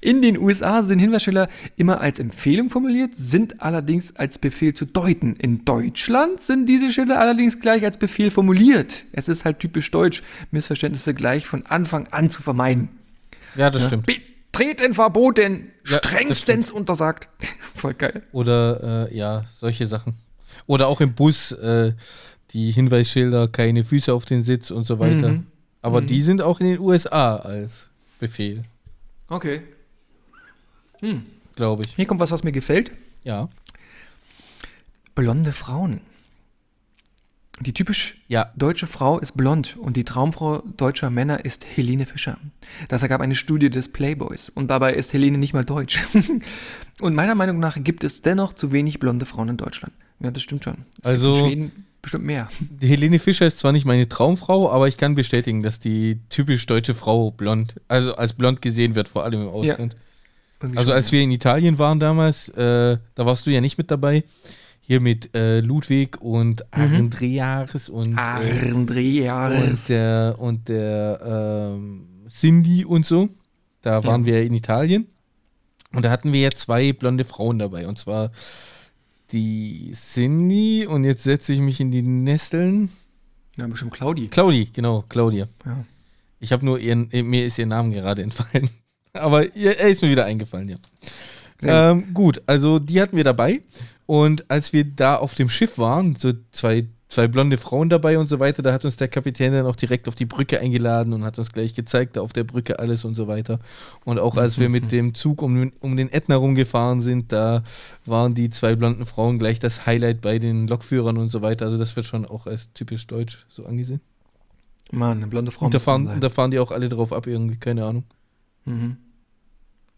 In den USA sind Hinweisschilder immer als Empfehlung formuliert, sind allerdings als Befehl zu deuten. In Deutschland sind diese Schilder allerdings gleich als Befehl formuliert. Es ist halt typisch deutsch, Missverständnisse gleich von Anfang an zu vermeiden. Ja, das ja. stimmt. Betreten verboten, ja, strengstens untersagt. Voll geil. Oder äh, ja, solche Sachen. Oder auch im Bus äh, die Hinweisschilder, keine Füße auf den Sitz und so weiter. Mhm. Aber mhm. die sind auch in den USA als Befehl. Okay. Hm. Glaube ich. Hier kommt was, was mir gefällt. Ja. Blonde Frauen. Die typisch ja. deutsche Frau ist blond und die Traumfrau deutscher Männer ist Helene Fischer. Das ergab eine Studie des Playboys und dabei ist Helene nicht mal deutsch. und meiner Meinung nach gibt es dennoch zu wenig blonde Frauen in Deutschland. Ja, das stimmt schon. Es also, in Schweden bestimmt mehr. Die Helene Fischer ist zwar nicht meine Traumfrau, aber ich kann bestätigen, dass die typisch deutsche Frau blond, also als blond gesehen wird, vor allem im Ausland. Ja. Also als wir in Italien waren damals, äh, da warst du ja nicht mit dabei. Hier mit äh, Ludwig und mhm. Andreas und, äh, und der, und der ähm, Cindy und so. Da waren ja. wir in Italien. Und da hatten wir ja zwei blonde Frauen dabei. Und zwar die Cindy und jetzt setze ich mich in die Nesteln. Ja, bestimmt Claudi. Claudi, genau, Claudia. Ja. Ich habe nur ihren, mir ist ihr Name gerade entfallen. Aber er ist mir wieder eingefallen, ja. Ähm, gut, also die hatten wir dabei. Und als wir da auf dem Schiff waren, so zwei, zwei blonde Frauen dabei und so weiter. Da hat uns der Kapitän dann auch direkt auf die Brücke eingeladen und hat uns gleich gezeigt, da auf der Brücke alles und so weiter. Und auch als wir mit dem Zug um, um den Ätna rumgefahren sind, da waren die zwei blonden Frauen gleich das Highlight bei den Lokführern und so weiter. Also das wird schon auch als typisch deutsch so angesehen. Mann, eine blonde Frau. Und da fahren, da fahren die auch alle drauf ab irgendwie, keine Ahnung. Mhm.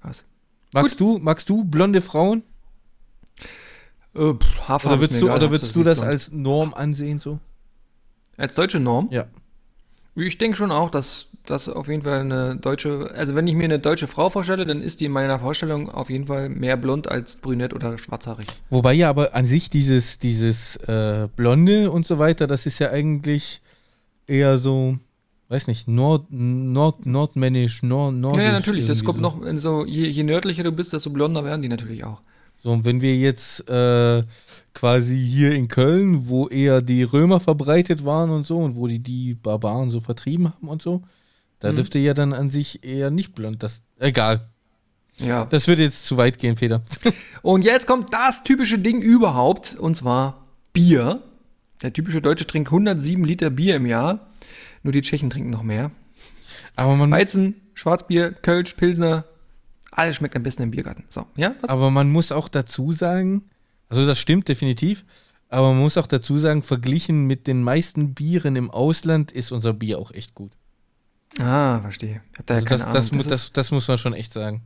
Krass. Magst du, magst du blonde Frauen? Äh, pff, oder würdest du, oder würdest du das als Norm ansehen so? Als deutsche Norm? Ja. Ich denke schon auch, dass das auf jeden Fall eine deutsche, also wenn ich mir eine deutsche Frau vorstelle, dann ist die in meiner Vorstellung auf jeden Fall mehr blond als brünett oder schwarzhaarig. Wobei ja aber an sich dieses, dieses äh, Blonde und so weiter, das ist ja eigentlich eher so, weiß nicht, Nord, Nord, nordmännisch, Nord, nordisch. Ja, ja natürlich, das kommt so. noch so, je, je nördlicher du bist, desto blonder werden die natürlich auch. So, und wenn wir jetzt äh, quasi hier in Köln, wo eher die Römer verbreitet waren und so und wo die die Barbaren so vertrieben haben und so, da mhm. dürfte ja dann an sich eher nicht blond. Das, egal. Ja. Das würde jetzt zu weit gehen, Peter. Und jetzt kommt das typische Ding überhaupt, und zwar Bier. Der typische Deutsche trinkt 107 Liter Bier im Jahr. Nur die Tschechen trinken noch mehr. Aber man Weizen, Schwarzbier, Kölsch, Pilsner, alles schmeckt am besten im Biergarten. So, ja? Was? Aber man muss auch dazu sagen, also das stimmt definitiv, aber man muss auch dazu sagen, verglichen mit den meisten Bieren im Ausland ist unser Bier auch echt gut. Ah, verstehe. Da also das, das, das, das, das muss man schon echt sagen.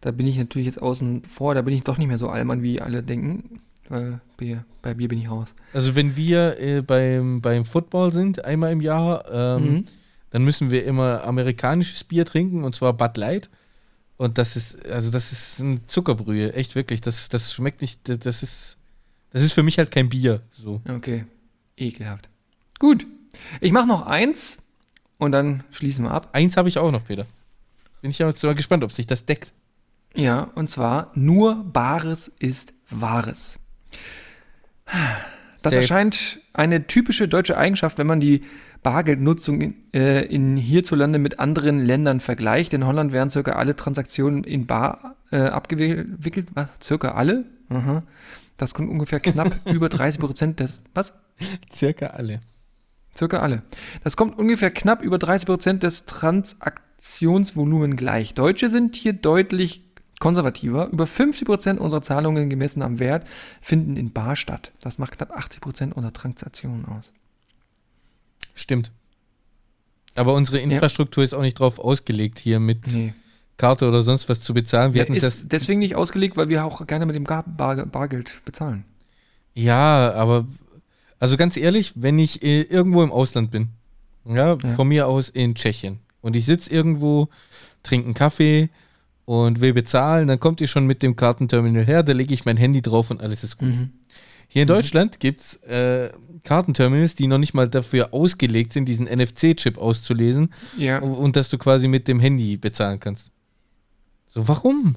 Da bin ich natürlich jetzt außen vor, da bin ich doch nicht mehr so allmann, wie alle denken. Weil Bier, bei Bier bin ich raus. Also wenn wir äh, beim, beim Football sind, einmal im Jahr, ähm, mhm. dann müssen wir immer amerikanisches Bier trinken, und zwar Bud Light. Und das ist, also das ist ein Zuckerbrühe, echt wirklich. Das, das schmeckt nicht, das ist, das ist für mich halt kein Bier. So. Okay, ekelhaft. Gut, ich mache noch eins und dann schließen wir ab. Eins habe ich auch noch, Peter. Bin ich ja mal gespannt, ob sich das deckt. Ja, und zwar nur Bares ist Wahres. Das Safe. erscheint eine typische deutsche Eigenschaft, wenn man die Bargeldnutzung in, äh, in hierzulande mit anderen Ländern vergleicht. In Holland werden circa alle Transaktionen in Bar äh, abgewickelt. Was? Circa alle? Aha. Das kommt ungefähr knapp über 30 Prozent des. Was? Circa alle. Circa alle. Das kommt ungefähr knapp über 30 Prozent des Transaktionsvolumen gleich. Deutsche sind hier deutlich konservativer. Über 50 Prozent unserer Zahlungen gemessen am Wert finden in Bar statt. Das macht knapp 80 Prozent unserer Transaktionen aus. Stimmt. Aber unsere Infrastruktur ja. ist auch nicht darauf ausgelegt, hier mit nee. Karte oder sonst was zu bezahlen. Wir ja, ist das deswegen nicht ausgelegt, weil wir auch gerne mit dem Bar Bar Bargeld bezahlen. Ja, aber also ganz ehrlich, wenn ich äh, irgendwo im Ausland bin, ja, ja, von mir aus in Tschechien und ich sitze irgendwo, trinke einen Kaffee und will bezahlen, dann kommt ihr schon mit dem Kartenterminal her, da lege ich mein Handy drauf und alles ist gut. Mhm. Hier in mhm. Deutschland gibt es äh, Kartenterminals, die noch nicht mal dafür ausgelegt sind, diesen NFC-Chip auszulesen. Ja. Und, und dass du quasi mit dem Handy bezahlen kannst. So, warum?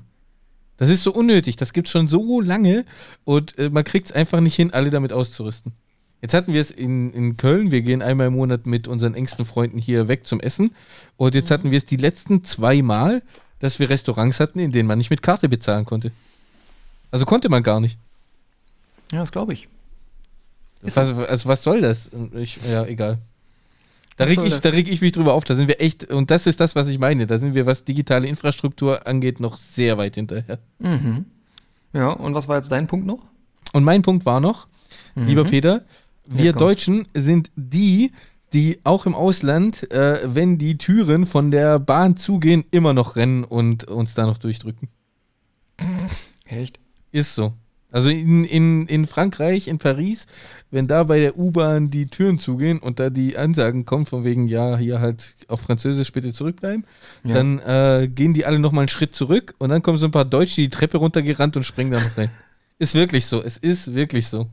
Das ist so unnötig. Das gibt es schon so lange und äh, man kriegt es einfach nicht hin, alle damit auszurüsten. Jetzt hatten wir es in, in Köln. Wir gehen einmal im Monat mit unseren engsten Freunden hier weg zum Essen. Und jetzt mhm. hatten wir es die letzten zwei Mal, dass wir Restaurants hatten, in denen man nicht mit Karte bezahlen konnte. Also konnte man gar nicht. Ja, das glaube ich. Was, also was soll das? Ich, ja, egal. Da reg, ich, da reg ich mich drüber auf. Da sind wir echt, und das ist das, was ich meine. Da sind wir, was digitale Infrastruktur angeht, noch sehr weit hinterher. Mhm. Ja, und was war jetzt dein Punkt noch? Und mein Punkt war noch, mhm. lieber Peter, wir Deutschen sind die, die auch im Ausland, äh, wenn die Türen von der Bahn zugehen, immer noch rennen und uns da noch durchdrücken. Echt? Ist so. Also in, in, in Frankreich, in Paris, wenn da bei der U-Bahn die Türen zugehen und da die Ansagen kommen von wegen, ja, hier halt auf Französisch bitte zurückbleiben, ja. dann äh, gehen die alle nochmal einen Schritt zurück und dann kommen so ein paar Deutsche die Treppe runtergerannt und springen da noch rein. ist wirklich so, es ist wirklich so.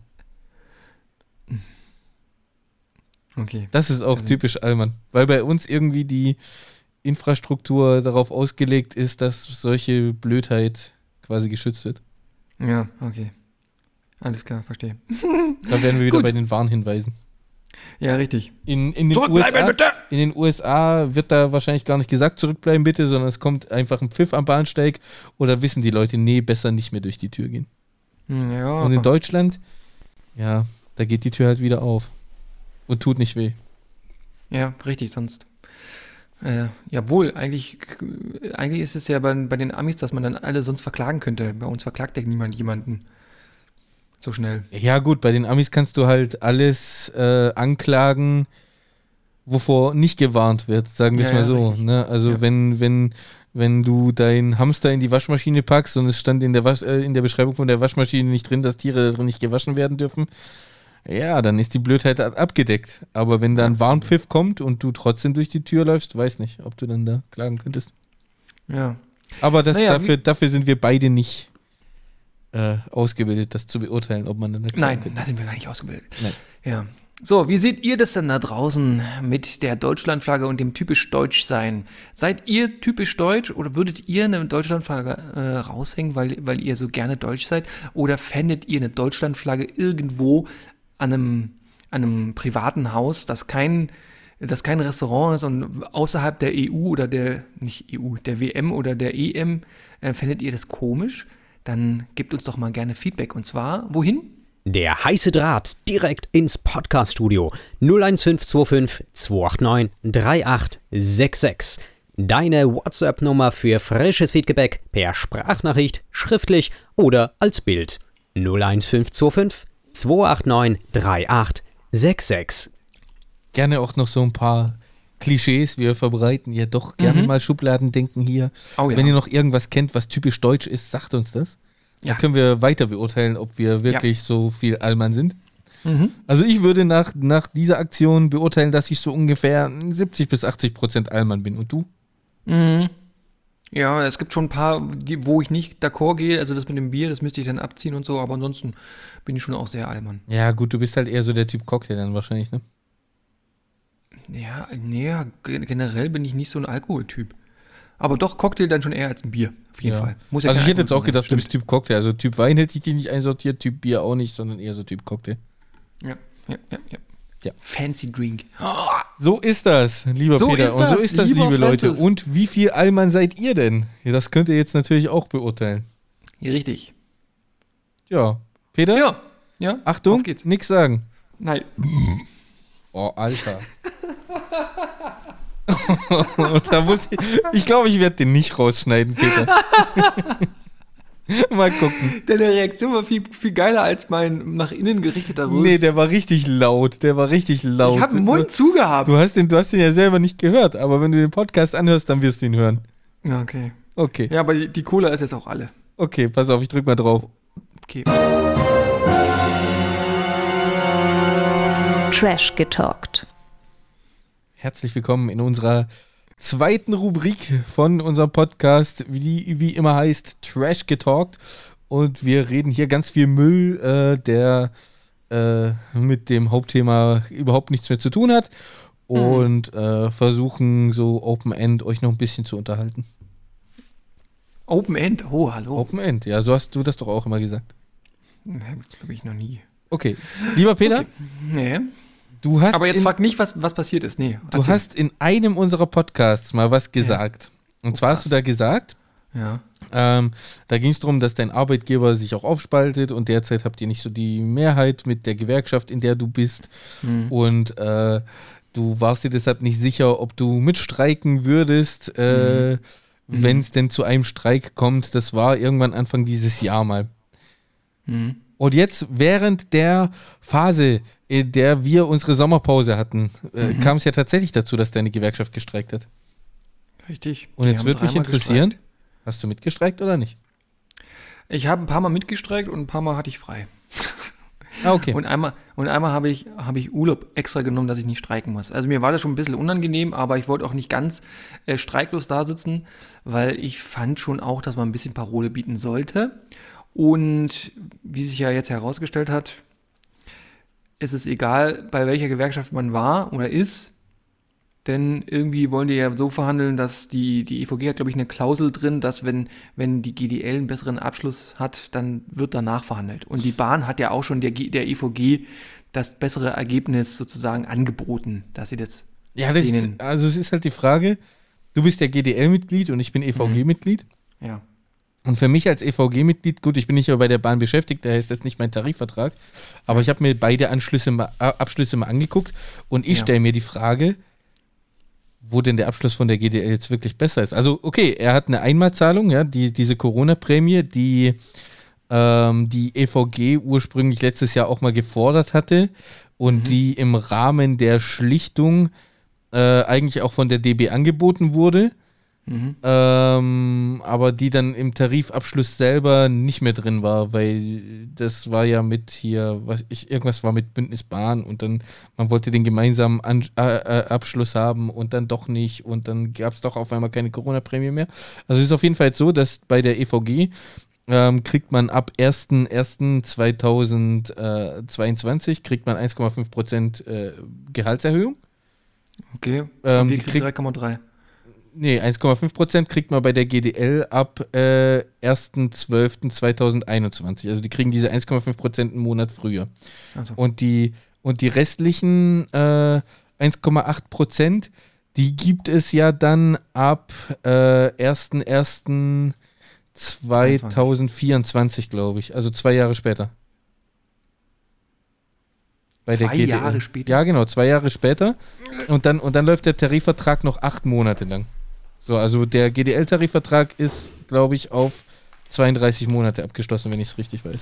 Okay. Das ist auch also. typisch Allmann, weil bei uns irgendwie die Infrastruktur darauf ausgelegt ist, dass solche Blödheit quasi geschützt wird. Ja, okay. Alles klar, verstehe. Da werden wir wieder bei den Warnhinweisen. Ja, richtig. In, in, den USA, bitte! in den USA wird da wahrscheinlich gar nicht gesagt, zurückbleiben bitte, sondern es kommt einfach ein Pfiff am Bahnsteig oder wissen die Leute, nee, besser nicht mehr durch die Tür gehen. Hm, ja. Und in Deutschland, ja, da geht die Tür halt wieder auf. Und tut nicht weh. Ja, richtig, sonst. Äh, jawohl, eigentlich, eigentlich ist es ja bei, bei den Amis, dass man dann alle sonst verklagen könnte. Bei uns verklagt ja niemand jemanden so schnell. Ja, gut, bei den Amis kannst du halt alles äh, anklagen, wovor nicht gewarnt wird, sagen wir es ja, mal ja, so. Ne? Also ja. wenn, wenn, wenn du deinen Hamster in die Waschmaschine packst und es stand in der, Wasch, äh, in der Beschreibung von der Waschmaschine nicht drin, dass Tiere darin nicht gewaschen werden dürfen, ja, dann ist die Blödheit abgedeckt. Aber wenn da ein Warnpfiff kommt und du trotzdem durch die Tür läufst, weiß nicht, ob du dann da klagen könntest. Ja. Aber das, naja, dafür, dafür sind wir beide nicht äh, ausgebildet, das zu beurteilen, ob man dann Nein, könnte. da sind wir gar nicht ausgebildet. Nein. Ja. So, wie seht ihr das denn da draußen mit der Deutschlandflagge und dem typisch Deutsch sein? Seid ihr typisch Deutsch oder würdet ihr eine Deutschlandflagge äh, raushängen, weil, weil ihr so gerne Deutsch seid? Oder fändet ihr eine Deutschlandflagge irgendwo an einem, an einem privaten Haus, das kein, das kein Restaurant ist und außerhalb der EU oder der, nicht EU, der WM oder der EM, äh, fändet ihr das komisch? Dann gebt uns doch mal gerne Feedback. Und zwar, wohin? Der heiße Draht direkt ins Podcast-Studio 01525 289 3866. Deine WhatsApp-Nummer für frisches Feedback per Sprachnachricht, schriftlich oder als Bild 01525 289 3866. Gerne auch noch so ein paar Klischees. Wir verbreiten ja doch gerne mhm. mal Schubladendenken hier. Oh, ja. Wenn ihr noch irgendwas kennt, was typisch deutsch ist, sagt uns das. Ja. Dann können wir weiter beurteilen, ob wir wirklich ja. so viel Allmann sind. Mhm. Also ich würde nach, nach dieser Aktion beurteilen, dass ich so ungefähr 70 bis 80 Prozent Allmann bin. Und du? Mhm. Ja, es gibt schon ein paar, die, wo ich nicht d'accord gehe. Also das mit dem Bier, das müsste ich dann abziehen und so. Aber ansonsten bin ich schon auch sehr Allmann. Ja gut, du bist halt eher so der Typ Cocktail dann wahrscheinlich, ne? Ja, nee, generell bin ich nicht so ein Alkoholtyp. Aber doch Cocktail dann schon eher als ein Bier, auf jeden ja. Fall. Muss ja also ich hätte jetzt auch gedacht, sein. du bist Typ Cocktail. Also Typ Wein hätte ich dir nicht einsortiert, Typ Bier auch nicht, sondern eher so Typ Cocktail. Ja, ja, ja, ja. Ja. Fancy Drink. So ist das, lieber so Peter. Und so ist das, liebe Leute. Und wie viel Allmann seid ihr denn? Ja, das könnt ihr jetzt natürlich auch beurteilen. Ja, richtig. Ja. Peter? Ja. ja. Achtung, nix sagen. Nein. Oh, Alter. da muss ich ich glaube, ich werde den nicht rausschneiden, Peter. Mal gucken. Deine Reaktion war viel, viel geiler als mein nach innen gerichteter Rülps. Nee, der war richtig laut. Der war richtig laut. Ich habe den Mund zugehabt. Du hast, den, du hast den ja selber nicht gehört, aber wenn du den Podcast anhörst, dann wirst du ihn hören. Ja, okay. Okay. Ja, aber die, die Cola ist jetzt auch alle. Okay, pass auf, ich drück mal drauf. Okay. Trash getalkt. Herzlich willkommen in unserer zweiten Rubrik von unserem Podcast, wie, wie immer heißt Trash Getalkt. Und wir reden hier ganz viel Müll, äh, der äh, mit dem Hauptthema überhaupt nichts mehr zu tun hat. Mhm. Und mhm. äh, versuchen so Open End euch noch ein bisschen zu unterhalten. Open End? Oh, hallo. Open End, ja, so hast du das doch auch immer gesagt. Glaube ich noch nie. Okay. Lieber Peter? Okay. Nee. Du hast Aber jetzt in, frag nicht, was, was passiert ist. Nee. Du erzähl. hast in einem unserer Podcasts mal was gesagt. Ja. Und oh, zwar krass. hast du da gesagt, ja. Ähm, da ging es darum, dass dein Arbeitgeber sich auch aufspaltet und derzeit habt ihr nicht so die Mehrheit mit der Gewerkschaft, in der du bist. Mhm. Und äh, du warst dir deshalb nicht sicher, ob du mitstreiken würdest, äh, mhm. wenn es denn zu einem Streik kommt. Das war irgendwann Anfang dieses Jahr mal. Mhm. Und jetzt während der Phase, in der wir unsere Sommerpause hatten, äh, mhm. kam es ja tatsächlich dazu, dass deine Gewerkschaft gestreikt hat. Richtig. Und jetzt würde mich interessieren, gestreikt. hast du mitgestreikt oder nicht? Ich habe ein paar Mal mitgestreikt und ein paar Mal hatte ich frei. Ah, okay. Und einmal, und einmal habe ich, hab ich Urlaub extra genommen, dass ich nicht streiken muss. Also mir war das schon ein bisschen unangenehm, aber ich wollte auch nicht ganz äh, streiklos da sitzen, weil ich fand schon auch, dass man ein bisschen Parole bieten sollte. Und wie sich ja jetzt herausgestellt hat, ist es egal, bei welcher Gewerkschaft man war oder ist, denn irgendwie wollen die ja so verhandeln, dass die, die EVG hat, glaube ich, eine Klausel drin, dass wenn, wenn die GDL einen besseren Abschluss hat, dann wird danach verhandelt. Und die Bahn hat ja auch schon der, der EVG das bessere Ergebnis sozusagen angeboten, dass sie das. Ja, das ist, also es ist halt die Frage, du bist ja GDL-Mitglied und ich bin EVG-Mitglied. Mhm. Ja. Und für mich als EVG-Mitglied, gut, ich bin nicht mehr bei der Bahn beschäftigt, daher ist das nicht mein Tarifvertrag, aber ich habe mir beide Anschlüsse mal, Abschlüsse mal angeguckt und ich ja. stelle mir die Frage, wo denn der Abschluss von der GDL jetzt wirklich besser ist. Also, okay, er hat eine Einmalzahlung, ja, die, diese Corona-Prämie, die ähm, die EVG ursprünglich letztes Jahr auch mal gefordert hatte und mhm. die im Rahmen der Schlichtung äh, eigentlich auch von der DB angeboten wurde. Mhm. Ähm, aber die dann im Tarifabschluss selber nicht mehr drin war, weil das war ja mit hier, was ich, irgendwas war mit Bündnis Bahn und dann, man wollte den gemeinsamen An äh, äh, Abschluss haben und dann doch nicht und dann gab es doch auf einmal keine Corona-Prämie mehr. Also es ist auf jeden Fall so, dass bei der EVG ähm, kriegt man ab 1.1.2022 kriegt man 1,5% äh, Gehaltserhöhung. Okay, ähm, die kriegt 3,3. Nee, 1,5 Prozent kriegt man bei der GDL ab äh, 1.12.2021. Also die kriegen diese 1,5 Prozent einen Monat früher. Also. Und, die, und die restlichen äh, 1,8 Prozent, die gibt es ja dann ab äh, 1.1.2024, glaube ich. Also zwei Jahre später. Bei zwei Jahre später? Ja, genau, zwei Jahre später. Und dann, und dann läuft der Tarifvertrag noch acht Monate lang. So, also der GDL-Tarifvertrag ist, glaube ich, auf 32 Monate abgeschlossen, wenn ich es richtig weiß.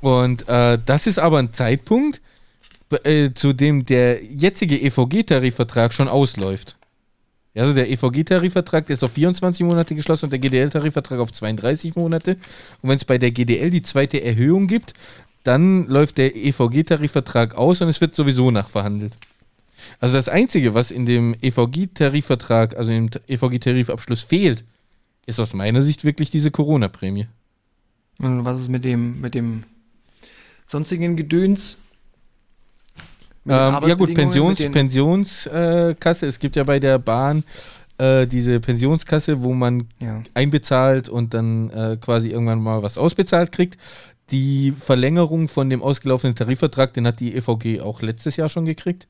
Und äh, das ist aber ein Zeitpunkt, äh, zu dem der jetzige EVG-Tarifvertrag schon ausläuft. Also der EVG-Tarifvertrag ist auf 24 Monate geschlossen und der GDL-Tarifvertrag auf 32 Monate. Und wenn es bei der GDL die zweite Erhöhung gibt, dann läuft der EVG-Tarifvertrag aus und es wird sowieso nachverhandelt. Also das Einzige, was in dem EVG-Tarifvertrag, also im EVG-Tarifabschluss fehlt, ist aus meiner Sicht wirklich diese Corona-Prämie. Und was ist mit dem, mit dem sonstigen Gedöns? Ähm, ja gut, Pensions, Pensionskasse. Äh, es gibt ja bei der Bahn äh, diese Pensionskasse, wo man ja. einbezahlt und dann äh, quasi irgendwann mal was ausbezahlt kriegt. Die Verlängerung von dem ausgelaufenen Tarifvertrag, den hat die EVG auch letztes Jahr schon gekriegt.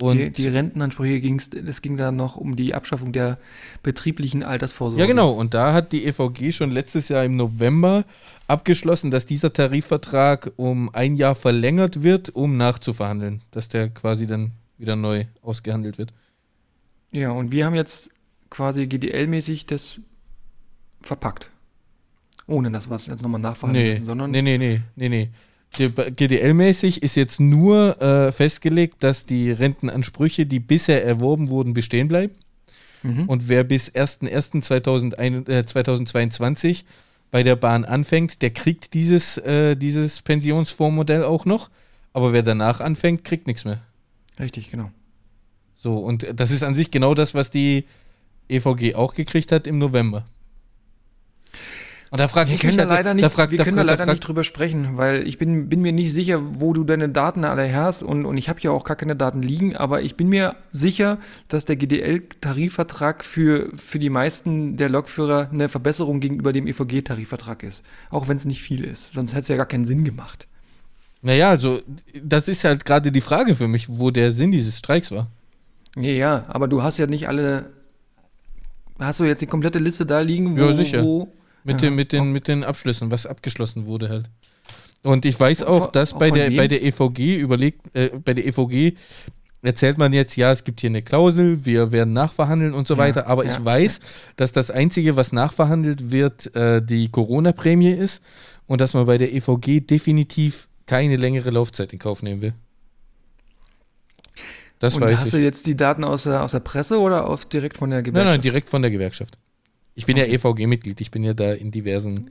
Und die, die Rentenansprüche ging es ging da noch um die Abschaffung der betrieblichen Altersvorsorge. Ja, genau. Und da hat die EVG schon letztes Jahr im November abgeschlossen, dass dieser Tarifvertrag um ein Jahr verlängert wird, um nachzuverhandeln. Dass der quasi dann wieder neu ausgehandelt wird. Ja, und wir haben jetzt quasi GDL-mäßig das verpackt. Ohne dass wir es jetzt nochmal nachverhandeln nee, müssen, sondern. Nee, nee, nee, nee, nee. GDL-mäßig ist jetzt nur äh, festgelegt, dass die Rentenansprüche, die bisher erworben wurden, bestehen bleiben. Mhm. Und wer bis 01.01.2022 äh, bei der Bahn anfängt, der kriegt dieses, äh, dieses Pensionsfondsmodell auch noch. Aber wer danach anfängt, kriegt nichts mehr. Richtig, genau. So, und das ist an sich genau das, was die EVG auch gekriegt hat im November. Und da frage ich mich halt, leider nicht, da frag, wir da können da leider nicht drüber sprechen, weil ich bin, bin mir nicht sicher, wo du deine Daten alle hast und, und ich habe ja auch gar keine Daten liegen, aber ich bin mir sicher, dass der GDL-Tarifvertrag für, für die meisten der Lokführer eine Verbesserung gegenüber dem EVG-Tarifvertrag ist. Auch wenn es nicht viel ist. Sonst hätte es ja gar keinen Sinn gemacht. Naja, also das ist halt gerade die Frage für mich, wo der Sinn dieses Streiks war. Ja, ja, aber du hast ja nicht alle. Hast du jetzt die komplette Liste da liegen, wo, ja, sicher. wo mit, ja. den, mit, den, mit den Abschlüssen, was abgeschlossen wurde halt. Und ich weiß auch, dass auch bei, der, bei der EVG überlegt, äh, bei der EVG erzählt man jetzt, ja, es gibt hier eine Klausel, wir werden nachverhandeln und so ja, weiter, aber ja, ich weiß, dass das Einzige, was nachverhandelt wird, äh, die Corona-Prämie ist und dass man bei der EVG definitiv keine längere Laufzeit in Kauf nehmen will. Das und weiß hast ich. du jetzt die Daten aus der, aus der Presse oder auf, direkt von der Gewerkschaft? Nein, nein, direkt von der Gewerkschaft. Ich bin ja EVG-Mitglied, ich bin ja da in diversen.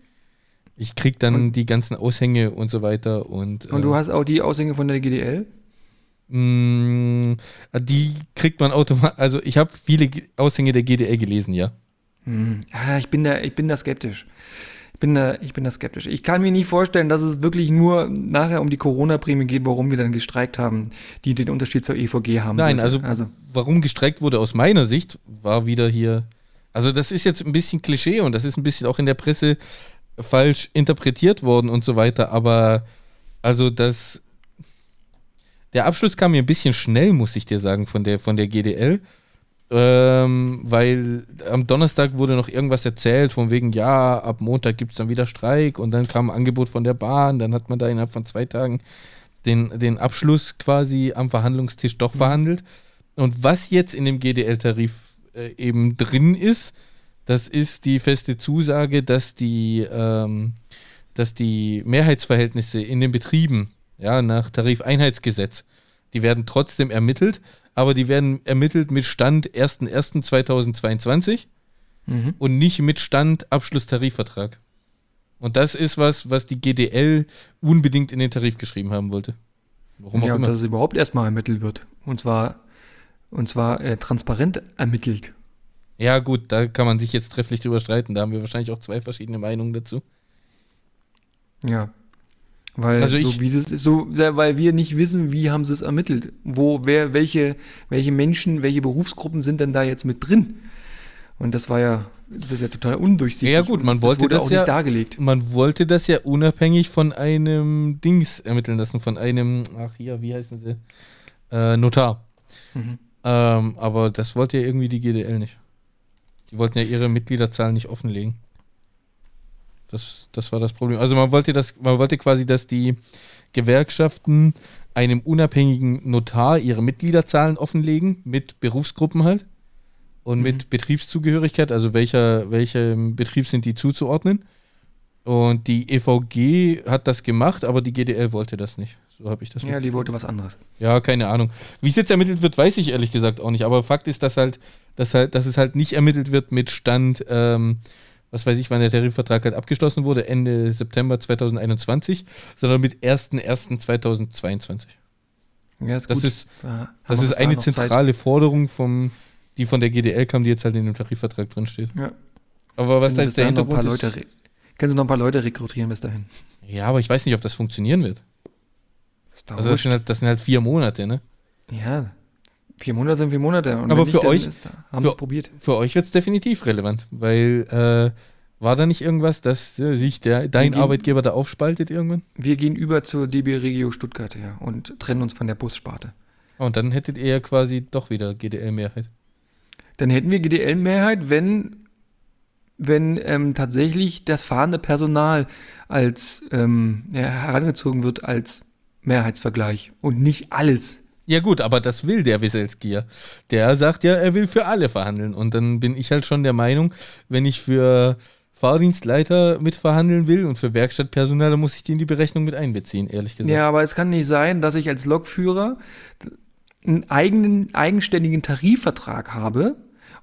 Ich krieg dann und, die ganzen Aushänge und so weiter. Und, und du äh, hast auch die Aushänge von der GDL? Mh, mm, die kriegt man automatisch. Also ich habe viele Aushänge der GDL gelesen, ja. Hm. Ja, ich bin da, ich bin da skeptisch. Ich bin da, ich bin da skeptisch. Ich kann mir nicht vorstellen, dass es wirklich nur nachher um die Corona-Prämie geht, warum wir dann gestreikt haben, die den Unterschied zur EVG haben. Nein, also, also warum gestreikt wurde aus meiner Sicht, war wieder hier also das ist jetzt ein bisschen Klischee und das ist ein bisschen auch in der Presse falsch interpretiert worden und so weiter, aber also das der Abschluss kam mir ein bisschen schnell, muss ich dir sagen, von der, von der GDL. Ähm, weil am Donnerstag wurde noch irgendwas erzählt, von wegen, ja, ab Montag gibt es dann wieder Streik und dann kam ein Angebot von der Bahn, dann hat man da innerhalb von zwei Tagen den, den Abschluss quasi am Verhandlungstisch doch mhm. verhandelt. Und was jetzt in dem GDL-Tarif äh, eben drin ist, das ist die feste Zusage, dass die, ähm, dass die Mehrheitsverhältnisse in den Betrieben, ja, nach Tarifeinheitsgesetz, die werden trotzdem ermittelt, aber die werden ermittelt mit Stand 1.1.2022 mhm. und nicht mit Stand Abschlusstarifvertrag. Und das ist was, was die GDL unbedingt in den Tarif geschrieben haben wollte. Warum ja, auch immer. dass es überhaupt erstmal ermittelt wird. Und zwar, und zwar äh, transparent ermittelt. Ja, gut, da kann man sich jetzt trefflich drüber streiten. Da haben wir wahrscheinlich auch zwei verschiedene Meinungen dazu. Ja. Weil, also so wie so, weil wir nicht wissen, wie haben sie es ermittelt. Wo, wer, welche, welche Menschen, welche Berufsgruppen sind denn da jetzt mit drin? Und das war ja, das ist ja total undurchsichtig. Ja gut, man wollte das, das auch ja, nicht dargelegt. Man wollte das ja unabhängig von einem Dings ermitteln lassen, von einem, ach hier, wie heißen sie? Äh, Notar. Mhm. Ähm, aber das wollte ja irgendwie die GDL nicht. Die wollten ja ihre Mitgliederzahlen nicht offenlegen. Das, das war das Problem. Also man wollte das, man wollte quasi, dass die Gewerkschaften einem unabhängigen Notar ihre Mitgliederzahlen offenlegen, mit Berufsgruppen halt. Und mhm. mit Betriebszugehörigkeit, also welcher, welchem Betrieb sind die zuzuordnen. Und die EVG hat das gemacht, aber die GDL wollte das nicht. So habe ich das. Ja, die wollte was anderes. Ja, keine Ahnung. Wie es jetzt ermittelt wird, weiß ich ehrlich gesagt auch nicht. Aber Fakt ist, dass halt, dass halt, dass es halt nicht ermittelt wird mit Stand, ähm, was weiß ich, wann der Tarifvertrag halt abgeschlossen wurde, Ende September 2021, sondern mit 1.1.2022. Ja, ist das gut. ist, da das ist eine da zentrale Zeit. Forderung, vom, die von der GDL kam, die jetzt halt in dem Tarifvertrag drinsteht. Ja. Aber was da jetzt der Hintergrund ist... Kannst du noch ein paar Leute rekrutieren bis dahin? Ja, aber ich weiß nicht, ob das funktionieren wird. Das also das sind, halt, das sind halt vier Monate, ne? Ja, vier Monate sind vier Monate. Und Aber für euch, ist, haben sie es probiert. Für euch wird es definitiv relevant, weil äh, war da nicht irgendwas, dass äh, sich der, dein gehen, Arbeitgeber da aufspaltet irgendwann? Wir gehen über zur DB Regio Stuttgart ja, und trennen uns von der Bussparte. Oh, und dann hättet ihr quasi doch wieder GDL-Mehrheit. Dann hätten wir GDL-Mehrheit, wenn, wenn ähm, tatsächlich das fahrende Personal als ähm, ja, herangezogen wird als Mehrheitsvergleich und nicht alles. Ja gut, aber das will der Wieselski Der sagt ja, er will für alle verhandeln. Und dann bin ich halt schon der Meinung, wenn ich für Fahrdienstleiter mitverhandeln will und für Werkstattpersonal, dann muss ich die in die Berechnung mit einbeziehen, ehrlich gesagt. Ja, aber es kann nicht sein, dass ich als Lokführer einen eigenen, eigenständigen Tarifvertrag habe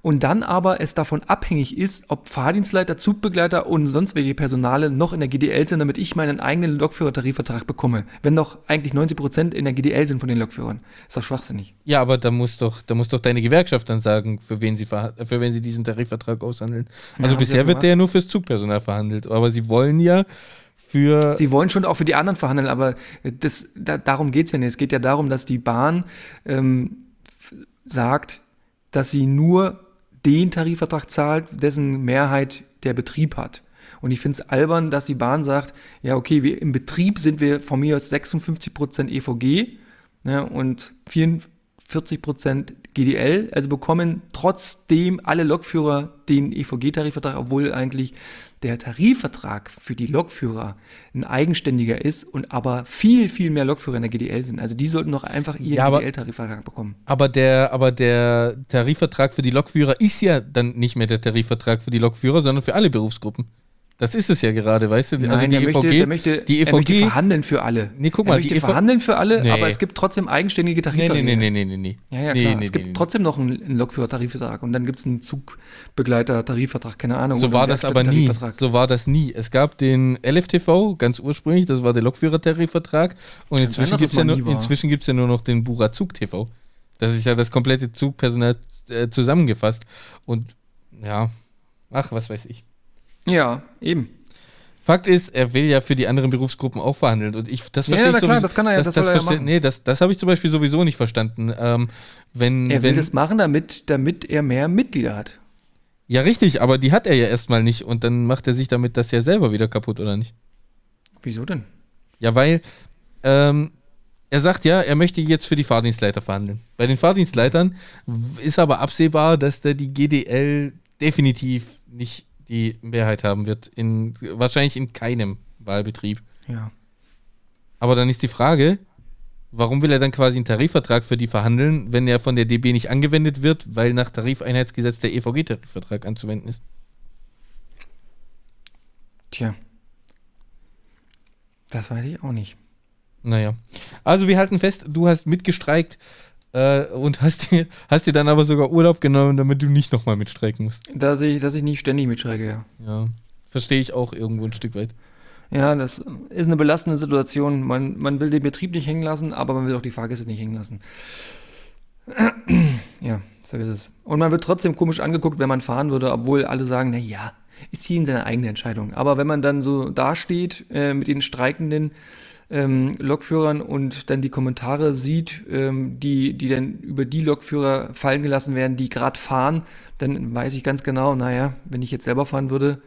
und dann aber es davon abhängig ist, ob Fahrdienstleiter, Zugbegleiter und sonst welche Personale noch in der GDL sind, damit ich meinen eigenen Lokführertarifvertrag bekomme. Wenn doch eigentlich 90 Prozent in der GDL sind von den Lokführern. Ist doch schwachsinnig. Ja, aber da muss doch, da muss doch deine Gewerkschaft dann sagen, für wen sie, für wen sie diesen Tarifvertrag aushandeln. Also ja, bisher wird der ja nur fürs Zugpersonal verhandelt. Aber sie wollen ja für. Sie wollen schon auch für die anderen verhandeln, aber das, da, darum geht es ja nicht. Es geht ja darum, dass die Bahn ähm, sagt, dass sie nur den Tarifvertrag zahlt, dessen Mehrheit der Betrieb hat. Und ich finde es albern, dass die Bahn sagt, ja, okay, wir, im Betrieb sind wir von mir aus 56% EVG ne, und 44% GDL, also bekommen trotzdem alle Lokführer den EVG-Tarifvertrag, obwohl eigentlich der Tarifvertrag für die Lokführer ein eigenständiger ist und aber viel, viel mehr Lokführer in der GDL sind. Also die sollten doch einfach ihren ja, GDL-Tarifvertrag bekommen. Aber der, aber der Tarifvertrag für die Lokführer ist ja dann nicht mehr der Tarifvertrag für die Lokführer, sondern für alle Berufsgruppen. Das ist es ja gerade, weißt du? Also Nein, die, EVG, möchte, der möchte, die EVG, er möchte verhandeln für alle. Nee, guck mal, er möchte die verhandeln für alle, nee. aber es gibt trotzdem eigenständige Tarifverträge. Nee, nee, nee, nee, nee, nee. Ja, ja, klar. Nee, es gibt trotzdem noch einen, Lokführer-Tarifvertrag und dann gibt es einen Zugbegleiter-Tarifvertrag, keine Ahnung. So war das aber nie. So war das nie. Es gab den LFTV, ganz ursprünglich, das war der Lokführer-Tarifvertrag und inzwischen gibt es ja, nur, ja nur noch den Bura-Zug-TV. Das ist ja das komplette Zugpersonal äh, zusammengefasst und ja, ach, was weiß ich. Ja, eben. Fakt ist, er will ja für die anderen Berufsgruppen auch verhandeln. Und ich, das verstehe ja, ich klar, das kann er ja, das, das, das ja Nee, das, das habe ich zum Beispiel sowieso nicht verstanden. Ähm, wenn, er will wenn, das machen, damit, damit er mehr Mitglieder hat. Ja, richtig, aber die hat er ja erstmal nicht. Und dann macht er sich damit das ja selber wieder kaputt, oder nicht? Wieso denn? Ja, weil ähm, er sagt ja, er möchte jetzt für die Fahrdienstleiter verhandeln. Bei den Fahrdienstleitern ist aber absehbar, dass da die GDL definitiv nicht die Mehrheit haben wird. In, wahrscheinlich in keinem Wahlbetrieb. Ja. Aber dann ist die Frage, warum will er dann quasi einen Tarifvertrag für die verhandeln, wenn er von der DB nicht angewendet wird, weil nach Tarifeinheitsgesetz der EVG-Tarifvertrag anzuwenden ist? Tja. Das weiß ich auch nicht. Naja. Also wir halten fest, du hast mitgestreikt äh, und hast dir, hast dir dann aber sogar Urlaub genommen, damit du nicht nochmal mitstreiken musst. Dass ich, dass ich nicht ständig mitstreike, ja. Ja. Verstehe ich auch irgendwo ein Stück weit. Ja, das ist eine belastende Situation. Man, man will den Betrieb nicht hängen lassen, aber man will auch die Fahrgäste nicht hängen lassen. ja, so ist es. Und man wird trotzdem komisch angeguckt, wenn man fahren würde, obwohl alle sagen, na ja, ist hier in seiner eigenen Entscheidung. Aber wenn man dann so dasteht äh, mit den streikenden ähm, Lokführern und dann die Kommentare sieht, ähm, die, die dann über die Lokführer fallen gelassen werden, die gerade fahren, dann weiß ich ganz genau, naja, wenn ich jetzt selber fahren würde,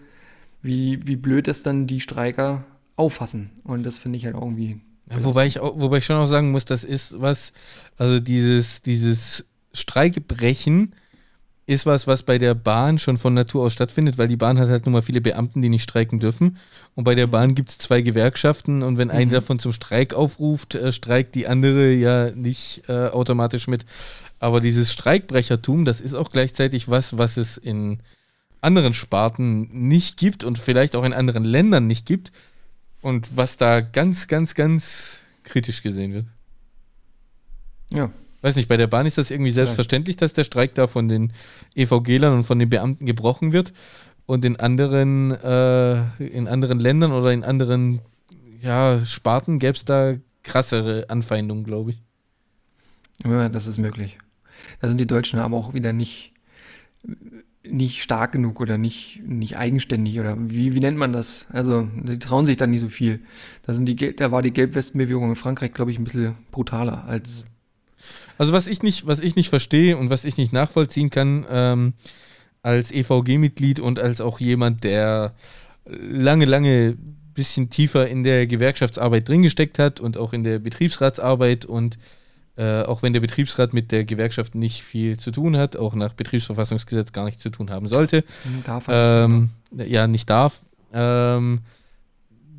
wie, wie blöd das dann die Streiker auffassen. Und das finde ich halt irgendwie. Ja, wobei, ich auch, wobei ich schon auch sagen muss, das ist was, also dieses, dieses Streikebrechen ist was, was bei der Bahn schon von Natur aus stattfindet, weil die Bahn hat halt nun mal viele Beamten, die nicht streiken dürfen. Und bei der mhm. Bahn gibt es zwei Gewerkschaften und wenn mhm. eine davon zum Streik aufruft, äh, streikt die andere ja nicht äh, automatisch mit. Aber dieses Streikbrechertum, das ist auch gleichzeitig was, was es in anderen Sparten nicht gibt und vielleicht auch in anderen Ländern nicht gibt und was da ganz, ganz, ganz kritisch gesehen wird. Ja, Weiß nicht, bei der Bahn ist das irgendwie selbstverständlich, dass der Streik da von den EVG-Lern und von den Beamten gebrochen wird. Und in anderen, äh, in anderen Ländern oder in anderen ja, Sparten gäbe es da krassere Anfeindungen, glaube ich. Ja, das ist möglich. Da sind die Deutschen aber auch wieder nicht, nicht stark genug oder nicht, nicht eigenständig oder wie, wie nennt man das? Also, die trauen sich da nicht so viel. Da, sind die, da war die Gelbwestenbewegung in Frankreich, glaube ich, ein bisschen brutaler als also was ich nicht, was ich nicht verstehe und was ich nicht nachvollziehen kann, ähm, als EVG-Mitglied und als auch jemand, der lange, lange bisschen tiefer in der Gewerkschaftsarbeit drin gesteckt hat und auch in der Betriebsratsarbeit und äh, auch wenn der Betriebsrat mit der Gewerkschaft nicht viel zu tun hat, auch nach Betriebsverfassungsgesetz gar nichts zu tun haben sollte. Darf ähm, ja, nicht darf. Ähm,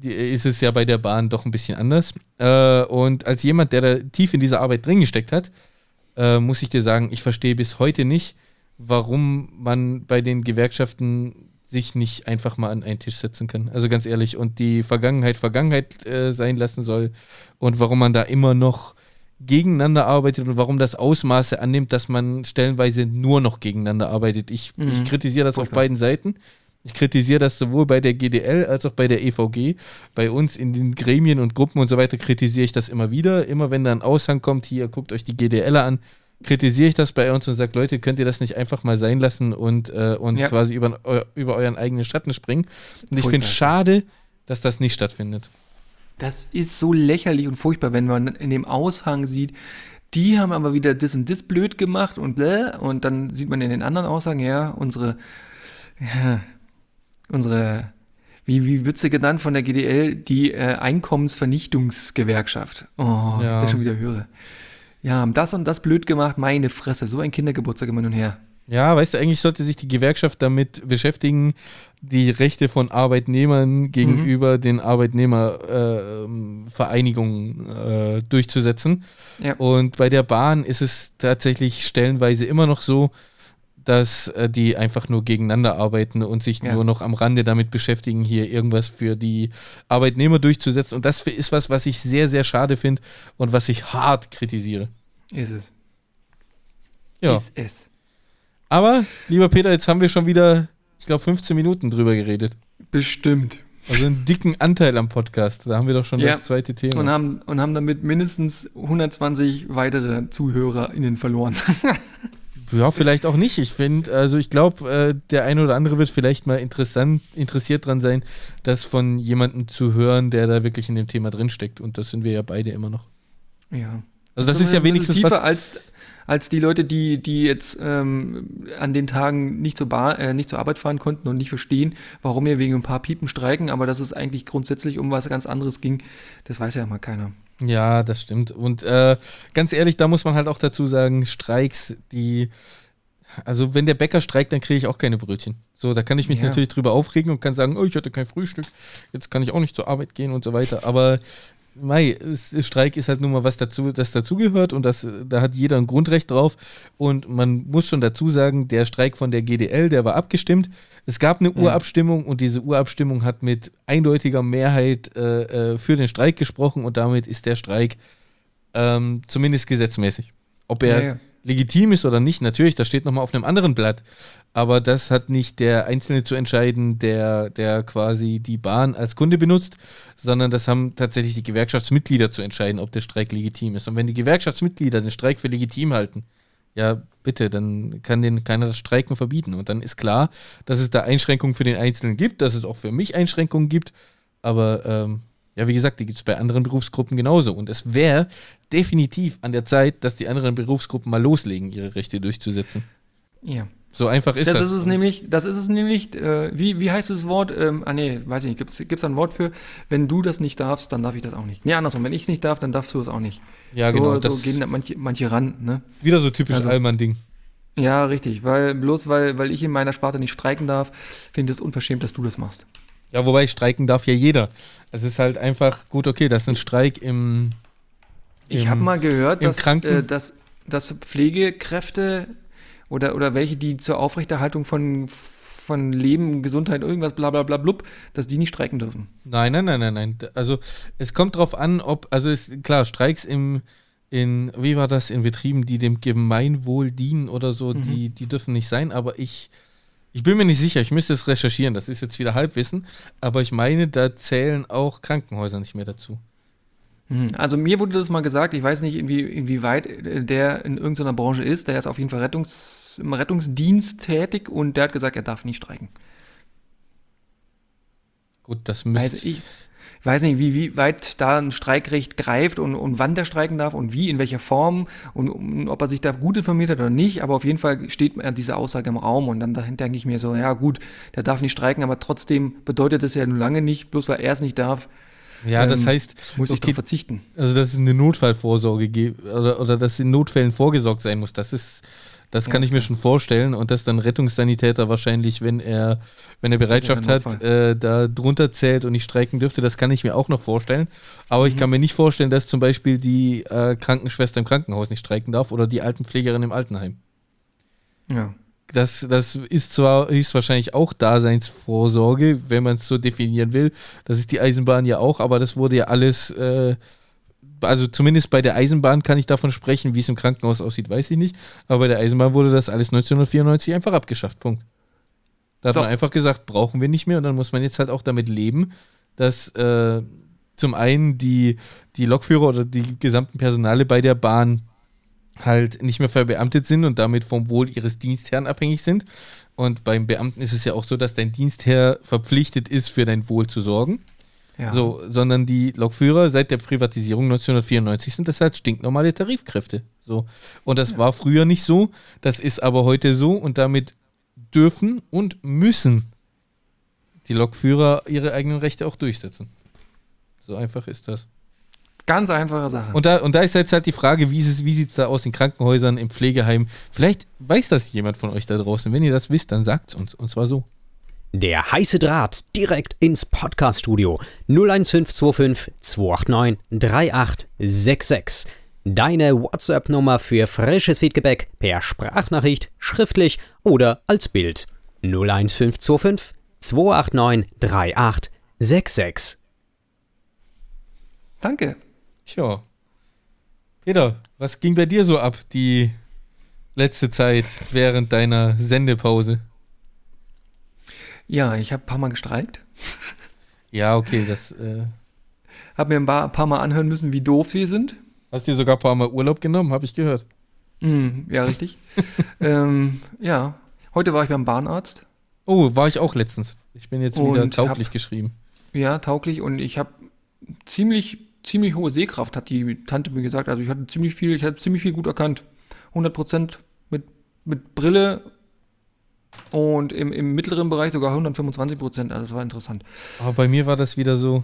ist es ja bei der Bahn doch ein bisschen anders. Äh, und als jemand, der da tief in dieser Arbeit drin gesteckt hat, äh, muss ich dir sagen, ich verstehe bis heute nicht, warum man bei den Gewerkschaften sich nicht einfach mal an einen Tisch setzen kann. Also ganz ehrlich, und die Vergangenheit Vergangenheit äh, sein lassen soll und warum man da immer noch gegeneinander arbeitet und warum das Ausmaße annimmt, dass man stellenweise nur noch gegeneinander arbeitet. Ich, mhm. ich kritisiere das Vollkommen. auf beiden Seiten. Ich kritisiere das sowohl bei der GDL als auch bei der EVG. Bei uns in den Gremien und Gruppen und so weiter kritisiere ich das immer wieder. Immer wenn da ein Aushang kommt, hier guckt euch die GDL an, kritisiere ich das bei uns und sage, Leute, könnt ihr das nicht einfach mal sein lassen und, äh, und ja. quasi über, über euren eigenen Schatten springen. Und ich finde es schade, dass das nicht stattfindet. Das ist so lächerlich und furchtbar, wenn man in dem Aushang sieht, die haben aber wieder das und das blöd gemacht und bläh, und dann sieht man in den anderen Aussagen, ja, unsere, ja, unsere, wie, wie wird sie genannt von der GDL, die äh, Einkommensvernichtungsgewerkschaft. Oh, ja. ich schon wieder höre. Ja, haben das und das blöd gemacht, meine Fresse, so ein Kindergeburtstag immer nun her. Ja, weißt du, eigentlich sollte sich die Gewerkschaft damit beschäftigen, die Rechte von Arbeitnehmern gegenüber mhm. den Arbeitnehmervereinigungen äh, äh, durchzusetzen. Ja. Und bei der Bahn ist es tatsächlich stellenweise immer noch so, dass äh, die einfach nur gegeneinander arbeiten und sich ja. nur noch am Rande damit beschäftigen, hier irgendwas für die Arbeitnehmer durchzusetzen. Und das ist was, was ich sehr, sehr schade finde und was ich hart kritisiere. Ist es. Ja. Ist es. Aber, lieber Peter, jetzt haben wir schon wieder, ich glaube, 15 Minuten drüber geredet. Bestimmt. Also einen dicken Anteil am Podcast. Da haben wir doch schon ja. das zweite Thema. Und haben, und haben damit mindestens 120 weitere ZuhörerInnen verloren. Ja, vielleicht auch nicht. Ich finde, also ich glaube, äh, der eine oder andere wird vielleicht mal interessant, interessiert dran sein, das von jemandem zu hören, der da wirklich in dem Thema drinsteckt. Und das sind wir ja beide immer noch. Ja. Also das, das ist ja wenigstens tiefer was als als die Leute, die, die jetzt ähm, an den Tagen nicht zur, Bahn, äh, nicht zur Arbeit fahren konnten und nicht verstehen, warum wir wegen ein paar Piepen streiken, aber dass es eigentlich grundsätzlich um was ganz anderes ging, das weiß ja mal keiner. Ja, das stimmt. Und äh, ganz ehrlich, da muss man halt auch dazu sagen, Streiks, die, also wenn der Bäcker streikt, dann kriege ich auch keine Brötchen. So, da kann ich mich ja. natürlich drüber aufregen und kann sagen, oh, ich hatte kein Frühstück, jetzt kann ich auch nicht zur Arbeit gehen und so weiter. Aber Mei, Streik ist halt nun mal was dazu, das dazugehört und das, da hat jeder ein Grundrecht drauf. Und man muss schon dazu sagen, der Streik von der GDL, der war abgestimmt. Es gab eine ja. Urabstimmung und diese Urabstimmung hat mit eindeutiger Mehrheit äh, äh, für den Streik gesprochen und damit ist der Streik ähm, zumindest gesetzmäßig. Ob er ja, ja. legitim ist oder nicht, natürlich, das steht nochmal auf einem anderen Blatt aber das hat nicht der Einzelne zu entscheiden, der, der quasi die Bahn als Kunde benutzt, sondern das haben tatsächlich die Gewerkschaftsmitglieder zu entscheiden, ob der Streik legitim ist. Und wenn die Gewerkschaftsmitglieder den Streik für legitim halten, ja, bitte, dann kann den keiner das Streiken verbieten. Und dann ist klar, dass es da Einschränkungen für den Einzelnen gibt, dass es auch für mich Einschränkungen gibt. Aber ähm, ja, wie gesagt, die gibt es bei anderen Berufsgruppen genauso. Und es wäre definitiv an der Zeit, dass die anderen Berufsgruppen mal loslegen, ihre Rechte durchzusetzen. Ja, so einfach ist das. Das ist es nämlich, das ist es nämlich, äh, wie, wie heißt das Wort? Ähm, ah nee, weiß ich nicht, gibt es ein Wort für, wenn du das nicht darfst, dann darf ich das auch nicht. Nee, andersrum, wenn ich es nicht darf, dann darfst du es auch nicht. Ja, so, genau. So gehen manche, manche ran, ne? Wieder so typisch also, Allmann-Ding. Ja, richtig, weil bloß weil, weil ich in meiner Sparte nicht streiken darf, finde ich es unverschämt, dass du das machst. Ja, wobei streiken darf ja jeder. Es ist halt einfach gut, okay, das ist ein Streik im. im ich habe mal gehört, dass, äh, dass, dass Pflegekräfte oder, oder welche, die zur Aufrechterhaltung von, von Leben, Gesundheit, irgendwas, bla bla bla blub, dass die nicht streiken dürfen. Nein, nein, nein, nein, nein. Also es kommt drauf an, ob, also ist klar, Streiks im, in, wie war das, in Betrieben, die dem Gemeinwohl dienen oder so, mhm. die, die dürfen nicht sein, aber ich, ich bin mir nicht sicher, ich müsste es recherchieren, das ist jetzt wieder Halbwissen, aber ich meine, da zählen auch Krankenhäuser nicht mehr dazu. Mhm. Also mir wurde das mal gesagt, ich weiß nicht, inwie, inwieweit der in irgendeiner Branche ist, der ist auf jeden Fall Rettungs, im Rettungsdienst tätig und der hat gesagt, er darf nicht streiken. Gut, das müsste... Also ich weiß nicht, wie, wie weit da ein Streikrecht greift und, und wann der streiken darf und wie, in welcher Form und, und ob er sich da gut informiert hat oder nicht, aber auf jeden Fall steht diese Aussage im Raum und dann dahinter denke ich mir so, ja gut, der darf nicht streiken, aber trotzdem bedeutet das ja nun lange nicht, bloß weil er es nicht darf, ja, das ähm, heißt, muss ich okay, darauf verzichten. Also, dass es eine Notfallvorsorge gibt oder, oder dass in Notfällen vorgesorgt sein muss, das ist, das ja, kann ich mir schon vorstellen und dass dann Rettungssanitäter wahrscheinlich, wenn er, wenn er Bereitschaft hat, äh, da drunter zählt und nicht streiken dürfte, das kann ich mir auch noch vorstellen. Aber mhm. ich kann mir nicht vorstellen, dass zum Beispiel die äh, Krankenschwester im Krankenhaus nicht streiken darf oder die Altenpflegerin im Altenheim. Ja das, das ist zwar höchstwahrscheinlich auch Daseinsvorsorge, wenn man es so definieren will. Das ist die Eisenbahn ja auch, aber das wurde ja alles, äh, also zumindest bei der Eisenbahn kann ich davon sprechen, wie es im Krankenhaus aussieht, weiß ich nicht. Aber bei der Eisenbahn wurde das alles 1994 einfach abgeschafft. Punkt. Da so. hat man einfach gesagt, brauchen wir nicht mehr und dann muss man jetzt halt auch damit leben, dass äh, zum einen die, die Lokführer oder die gesamten Personale bei der Bahn halt nicht mehr verbeamtet sind und damit vom Wohl ihres Dienstherrn abhängig sind. Und beim Beamten ist es ja auch so, dass dein Dienstherr verpflichtet ist, für dein Wohl zu sorgen. Ja. So, sondern die Lokführer seit der Privatisierung 1994 sind das halt stinknormale Tarifkräfte. So. Und das ja. war früher nicht so, das ist aber heute so und damit dürfen und müssen die Lokführer ihre eigenen Rechte auch durchsetzen. So einfach ist das. Ganz einfache Sache. Und da, und da ist jetzt halt die Frage, wie, wie sieht es da aus in Krankenhäusern, im Pflegeheim? Vielleicht weiß das jemand von euch da draußen. Wenn ihr das wisst, dann sagt es uns. Und zwar so. Der heiße Draht direkt ins Podcast-Studio 01525 289 3866. Deine WhatsApp-Nummer für frisches Feedback per Sprachnachricht, schriftlich oder als Bild 01525 289 3866. Danke. Tja. Peter, was ging bei dir so ab die letzte Zeit während deiner Sendepause? Ja, ich habe ein paar Mal gestreikt. Ja, okay, das. Äh hab mir ein paar, ein paar, Mal anhören müssen, wie doof wir sind. Hast dir sogar ein paar Mal Urlaub genommen, habe ich gehört. Mm, ja, richtig. ähm, ja, heute war ich beim Bahnarzt. Oh, war ich auch letztens. Ich bin jetzt wieder tauglich hab, geschrieben. Ja, tauglich und ich habe ziemlich ziemlich hohe Sehkraft, hat die Tante mir gesagt. Also ich hatte ziemlich viel, ich hatte ziemlich viel gut erkannt. 100 mit, mit Brille und im, im mittleren Bereich sogar 125% Also das war interessant. Aber bei mir war das wieder so,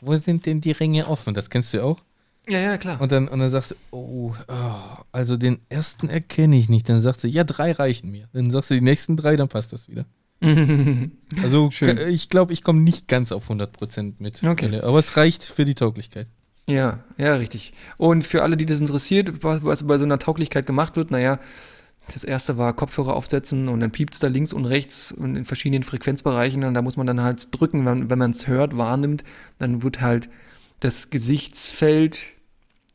wo sind denn die Ränge offen? Das kennst du ja auch. Ja, ja, klar. Und dann, und dann sagst du, oh, oh, also den ersten erkenne ich nicht. Dann sagst du, ja, drei reichen mir. Dann sagst du die nächsten drei, dann passt das wieder. also Schön. ich glaube, ich komme nicht ganz auf 100% mit. Okay. Aber es reicht für die Tauglichkeit. Ja, ja, richtig. Und für alle, die das interessiert, was bei so einer Tauglichkeit gemacht wird, naja, das erste war Kopfhörer aufsetzen und dann piept es da links und rechts und in verschiedenen Frequenzbereichen und da muss man dann halt drücken, wenn, wenn man es hört, wahrnimmt, dann wird halt das Gesichtsfeld,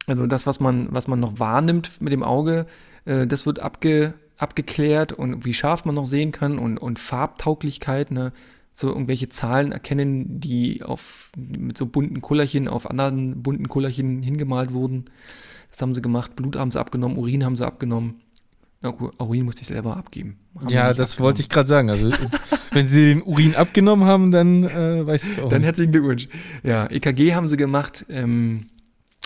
also das, was man, was man noch wahrnimmt mit dem Auge, äh, das wird abge, abgeklärt und wie scharf man noch sehen kann und, und Farbtauglichkeit, ne? so irgendwelche Zahlen erkennen, die auf, mit so bunten Kullerchen auf anderen bunten Kullerchen hingemalt wurden. Das haben sie gemacht. Blut haben sie abgenommen, Urin haben sie abgenommen. Na gut, Urin musste ich selber abgeben. Haben ja, das wollte ich gerade sagen. Also, wenn sie den Urin abgenommen haben, dann äh, weiß ich auch. Dann herzlichen Glückwunsch. Ja, EKG haben sie gemacht. Ähm,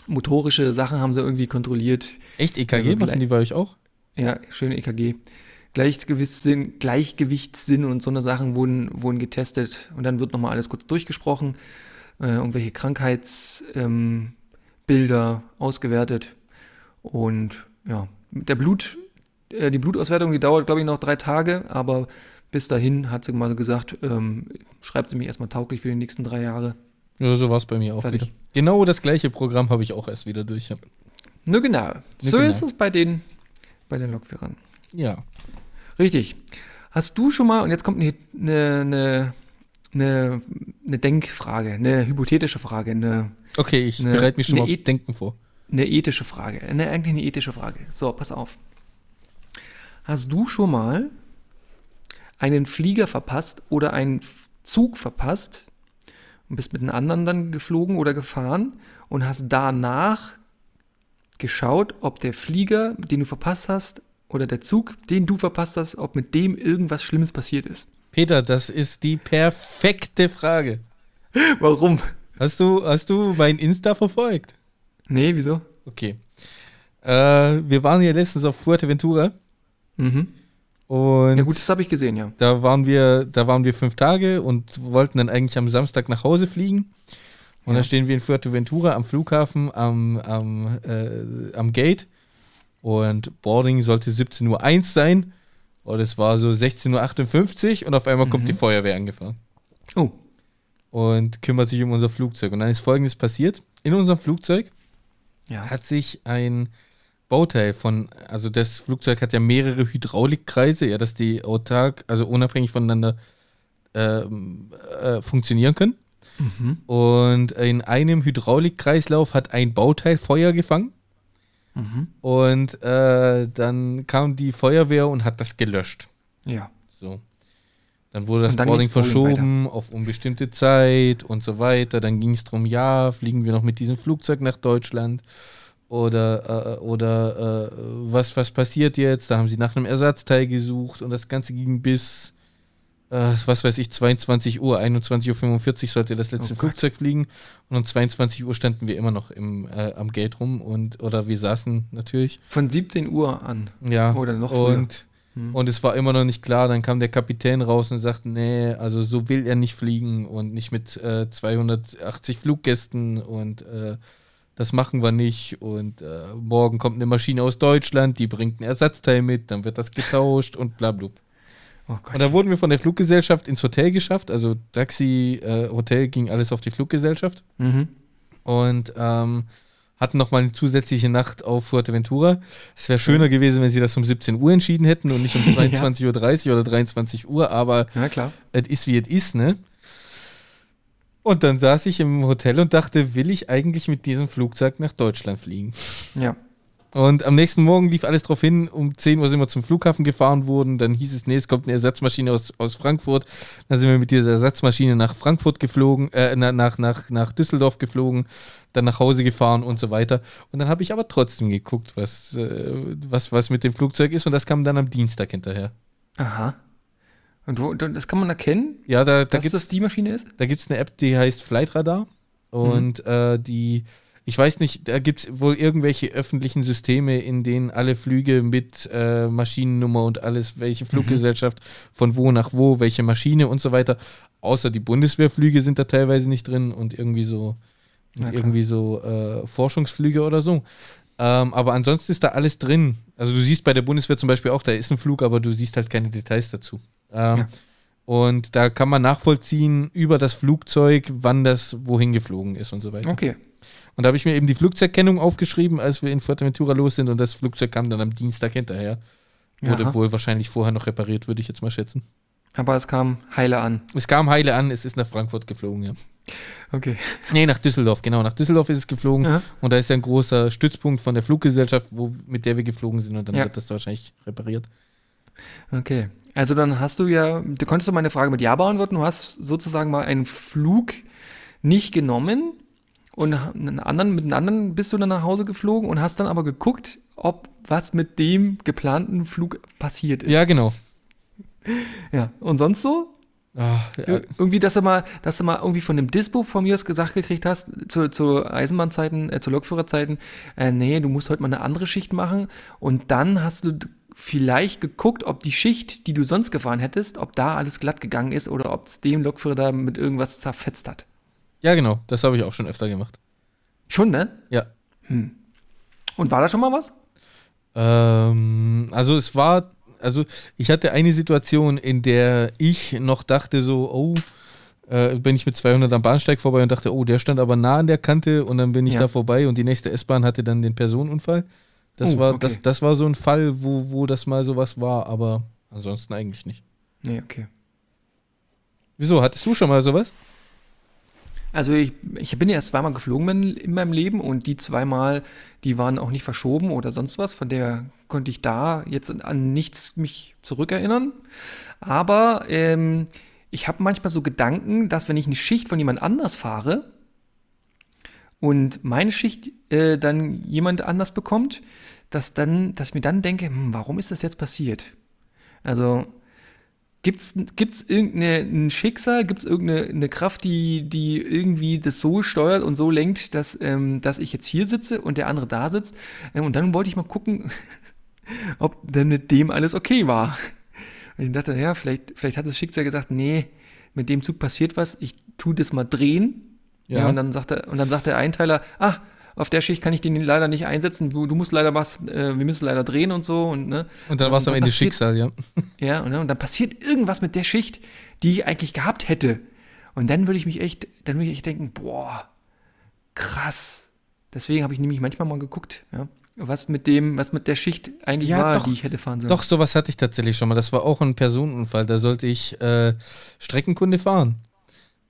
motorische Sachen haben sie irgendwie kontrolliert. Echt? EKG also, machen die bei euch auch? Ja, schöne EKG. Gleichgewichtssinn, Gleichgewichtssinn und so eine Sachen wurden, wurden getestet und dann wird nochmal alles kurz durchgesprochen, äh, irgendwelche Krankheitsbilder ähm, ausgewertet und ja, der Blut, äh, die Blutauswertung, die dauert glaube ich noch drei Tage, aber bis dahin hat sie mal gesagt, ähm, schreibt sie mich erstmal tauglich für die nächsten drei Jahre. Ja, so war es bei mir auch Fertig. wieder. Genau das gleiche Programm habe ich auch erst wieder durch. Ja. Nur genau. Nur so genau. ist es bei den, bei den Lokführern. Ja. Richtig. Hast du schon mal, und jetzt kommt eine, eine, eine, eine Denkfrage, eine hypothetische Frage. Eine, okay, ich eine, bereite mich schon mal aufs e Denken vor. Eine ethische Frage. Eine, eigentlich eine ethische Frage. So, pass auf. Hast du schon mal einen Flieger verpasst oder einen Zug verpasst und bist mit einem anderen dann geflogen oder gefahren und hast danach geschaut, ob der Flieger, den du verpasst hast, oder der Zug, den du verpasst hast, ob mit dem irgendwas Schlimmes passiert ist? Peter, das ist die perfekte Frage. Warum? Hast du, hast du mein Insta verfolgt? Nee, wieso? Okay. Äh, wir waren ja letztens auf Fuerteventura. Mhm. Und ja gut, das habe ich gesehen, ja. Da waren wir, da waren wir fünf Tage und wollten dann eigentlich am Samstag nach Hause fliegen. Und ja. dann stehen wir in Fuerteventura am Flughafen am, am, äh, am Gate und Boarding sollte 17.01 Uhr sein. Und es war so 16.58 Uhr und auf einmal mhm. kommt die Feuerwehr angefahren. Oh. Und kümmert sich um unser Flugzeug. Und dann ist folgendes passiert. In unserem Flugzeug ja. hat sich ein Bauteil von, also das Flugzeug hat ja mehrere Hydraulikkreise, ja, dass die autark, also unabhängig voneinander äh, äh, funktionieren können. Mhm. Und in einem Hydraulikkreislauf hat ein Bauteil Feuer gefangen. Mhm. Und äh, dann kam die Feuerwehr und hat das gelöscht. Ja. So. Dann wurde das Boarding verschoben auf unbestimmte Zeit und so weiter. Dann ging es darum, ja, fliegen wir noch mit diesem Flugzeug nach Deutschland? Oder, äh, oder äh, was, was passiert jetzt? Da haben sie nach einem Ersatzteil gesucht und das Ganze ging bis äh, was weiß ich, 22 Uhr, 21.45 Uhr sollte das letzte oh Flugzeug fliegen und um 22 Uhr standen wir immer noch im, äh, am Gate rum und oder wir saßen natürlich. Von 17 Uhr an. Ja. Oder noch früher. Und, hm. und es war immer noch nicht klar. Dann kam der Kapitän raus und sagte, nee, also so will er nicht fliegen und nicht mit äh, 280 Fluggästen und äh, das machen wir nicht. Und äh, morgen kommt eine Maschine aus Deutschland, die bringt ein Ersatzteil mit, dann wird das getauscht und bla bla. Oh und da wurden wir von der Fluggesellschaft ins Hotel geschafft. Also Taxi, äh, Hotel ging alles auf die Fluggesellschaft. Mhm. Und ähm, hatten nochmal eine zusätzliche Nacht auf Fuerteventura. Es wäre schöner gewesen, wenn sie das um 17 Uhr entschieden hätten und nicht um 22.30 Uhr oder 23 Uhr, aber es ist wie es ist, ne? Und dann saß ich im Hotel und dachte, will ich eigentlich mit diesem Flugzeug nach Deutschland fliegen? Ja. Und am nächsten Morgen lief alles darauf hin, um 10 Uhr sind wir zum Flughafen gefahren worden, dann hieß es, nee, es kommt eine Ersatzmaschine aus, aus Frankfurt. Dann sind wir mit dieser Ersatzmaschine nach Frankfurt geflogen, äh, nach, nach, nach Düsseldorf geflogen, dann nach Hause gefahren und so weiter. Und dann habe ich aber trotzdem geguckt, was, äh, was, was mit dem Flugzeug ist und das kam dann am Dienstag hinterher. Aha. Und wo, das kann man erkennen? Ja, da, da dass das die Maschine ist? Da gibt es eine App, die heißt Flightradar. Und mhm. äh, die ich weiß nicht, da gibt es wohl irgendwelche öffentlichen Systeme, in denen alle Flüge mit äh, Maschinennummer und alles, welche mhm. Fluggesellschaft mhm. von wo nach wo, welche Maschine und so weiter. Außer die Bundeswehrflüge sind da teilweise nicht drin und irgendwie so, ja, irgendwie so äh, Forschungsflüge oder so. Ähm, aber ansonsten ist da alles drin. Also du siehst bei der Bundeswehr zum Beispiel auch, da ist ein Flug, aber du siehst halt keine Details dazu. Ähm, ja. Und da kann man nachvollziehen über das Flugzeug, wann das wohin geflogen ist und so weiter. Okay. Und da habe ich mir eben die Flugzeugkennung aufgeschrieben, als wir in Fuerteventura los sind und das Flugzeug kam dann am Dienstag hinterher. Wurde Aha. wohl wahrscheinlich vorher noch repariert, würde ich jetzt mal schätzen. Aber es kam heile an. Es kam heile an, es ist nach Frankfurt geflogen, ja. Okay. Nee, nach Düsseldorf, genau. Nach Düsseldorf ist es geflogen. Aha. Und da ist ja ein großer Stützpunkt von der Fluggesellschaft, wo, mit der wir geflogen sind. Und dann ja. wird das da wahrscheinlich repariert. Okay. Also dann hast du ja, du konntest doch meine Frage mit Ja beantworten. Du hast sozusagen mal einen Flug nicht genommen und einen anderen, mit einem anderen bist du dann nach Hause geflogen und hast dann aber geguckt, ob was mit dem geplanten Flug passiert ist. Ja, genau. Ja, und sonst so? Ach, ja. Irgendwie, dass du mal, dass du mal irgendwie von dem Dispo von mir aus gesagt gekriegt hast, zu, zu Eisenbahnzeiten, äh, zu Lokführerzeiten, äh, nee, du musst heute mal eine andere Schicht machen. Und dann hast du vielleicht geguckt, ob die Schicht, die du sonst gefahren hättest, ob da alles glatt gegangen ist oder ob es dem Lokführer da mit irgendwas zerfetzt hat. Ja, genau. Das habe ich auch schon öfter gemacht. Schon, ne? Ja. Hm. Und war da schon mal was? Ähm, also es war, also ich hatte eine Situation, in der ich noch dachte so, oh, äh, bin ich mit 200 am Bahnsteig vorbei und dachte, oh, der stand aber nah an der Kante und dann bin ich ja. da vorbei und die nächste S-Bahn hatte dann den Personenunfall. Das, oh, war, okay. das, das war so ein Fall, wo, wo das mal sowas war, aber ansonsten eigentlich nicht. Nee, okay. Wieso? Hattest du schon mal sowas? Also ich, ich bin ja erst zweimal geflogen in meinem Leben und die zweimal, die waren auch nicht verschoben oder sonst was. Von der konnte ich da jetzt an nichts mich zurückerinnern. Aber ähm, ich habe manchmal so Gedanken, dass wenn ich eine Schicht von jemand anders fahre, und meine Schicht äh, dann jemand anders bekommt, dass, dann, dass ich mir dann denke, hm, warum ist das jetzt passiert? Also gibt es irgendein Schicksal, gibt es irgendeine Kraft, die, die irgendwie das so steuert und so lenkt, dass, ähm, dass ich jetzt hier sitze und der andere da sitzt? Ähm, und dann wollte ich mal gucken, ob denn mit dem alles okay war. Und ich dachte, ja, vielleicht, vielleicht hat das Schicksal gesagt, nee, mit dem Zug passiert was, ich tue das mal drehen ja. ja. und, dann sagt er, und dann sagt der Einteiler, ah, auf der Schicht kann ich den leider nicht einsetzen, du, du musst leider was, äh, wir müssen leider drehen und so. Und, ne? und dann war es am Ende passiert, Schicksal, ja. Ja, und, ne, und dann passiert irgendwas mit der Schicht, die ich eigentlich gehabt hätte. Und dann würde ich mich echt, dann würde ich echt denken, boah, krass. Deswegen habe ich nämlich manchmal mal geguckt, ja, was mit dem, was mit der Schicht eigentlich ja, war, doch, die ich hätte fahren sollen. Doch, sowas hatte ich tatsächlich schon mal. Das war auch ein Personenunfall. Da sollte ich äh, Streckenkunde fahren.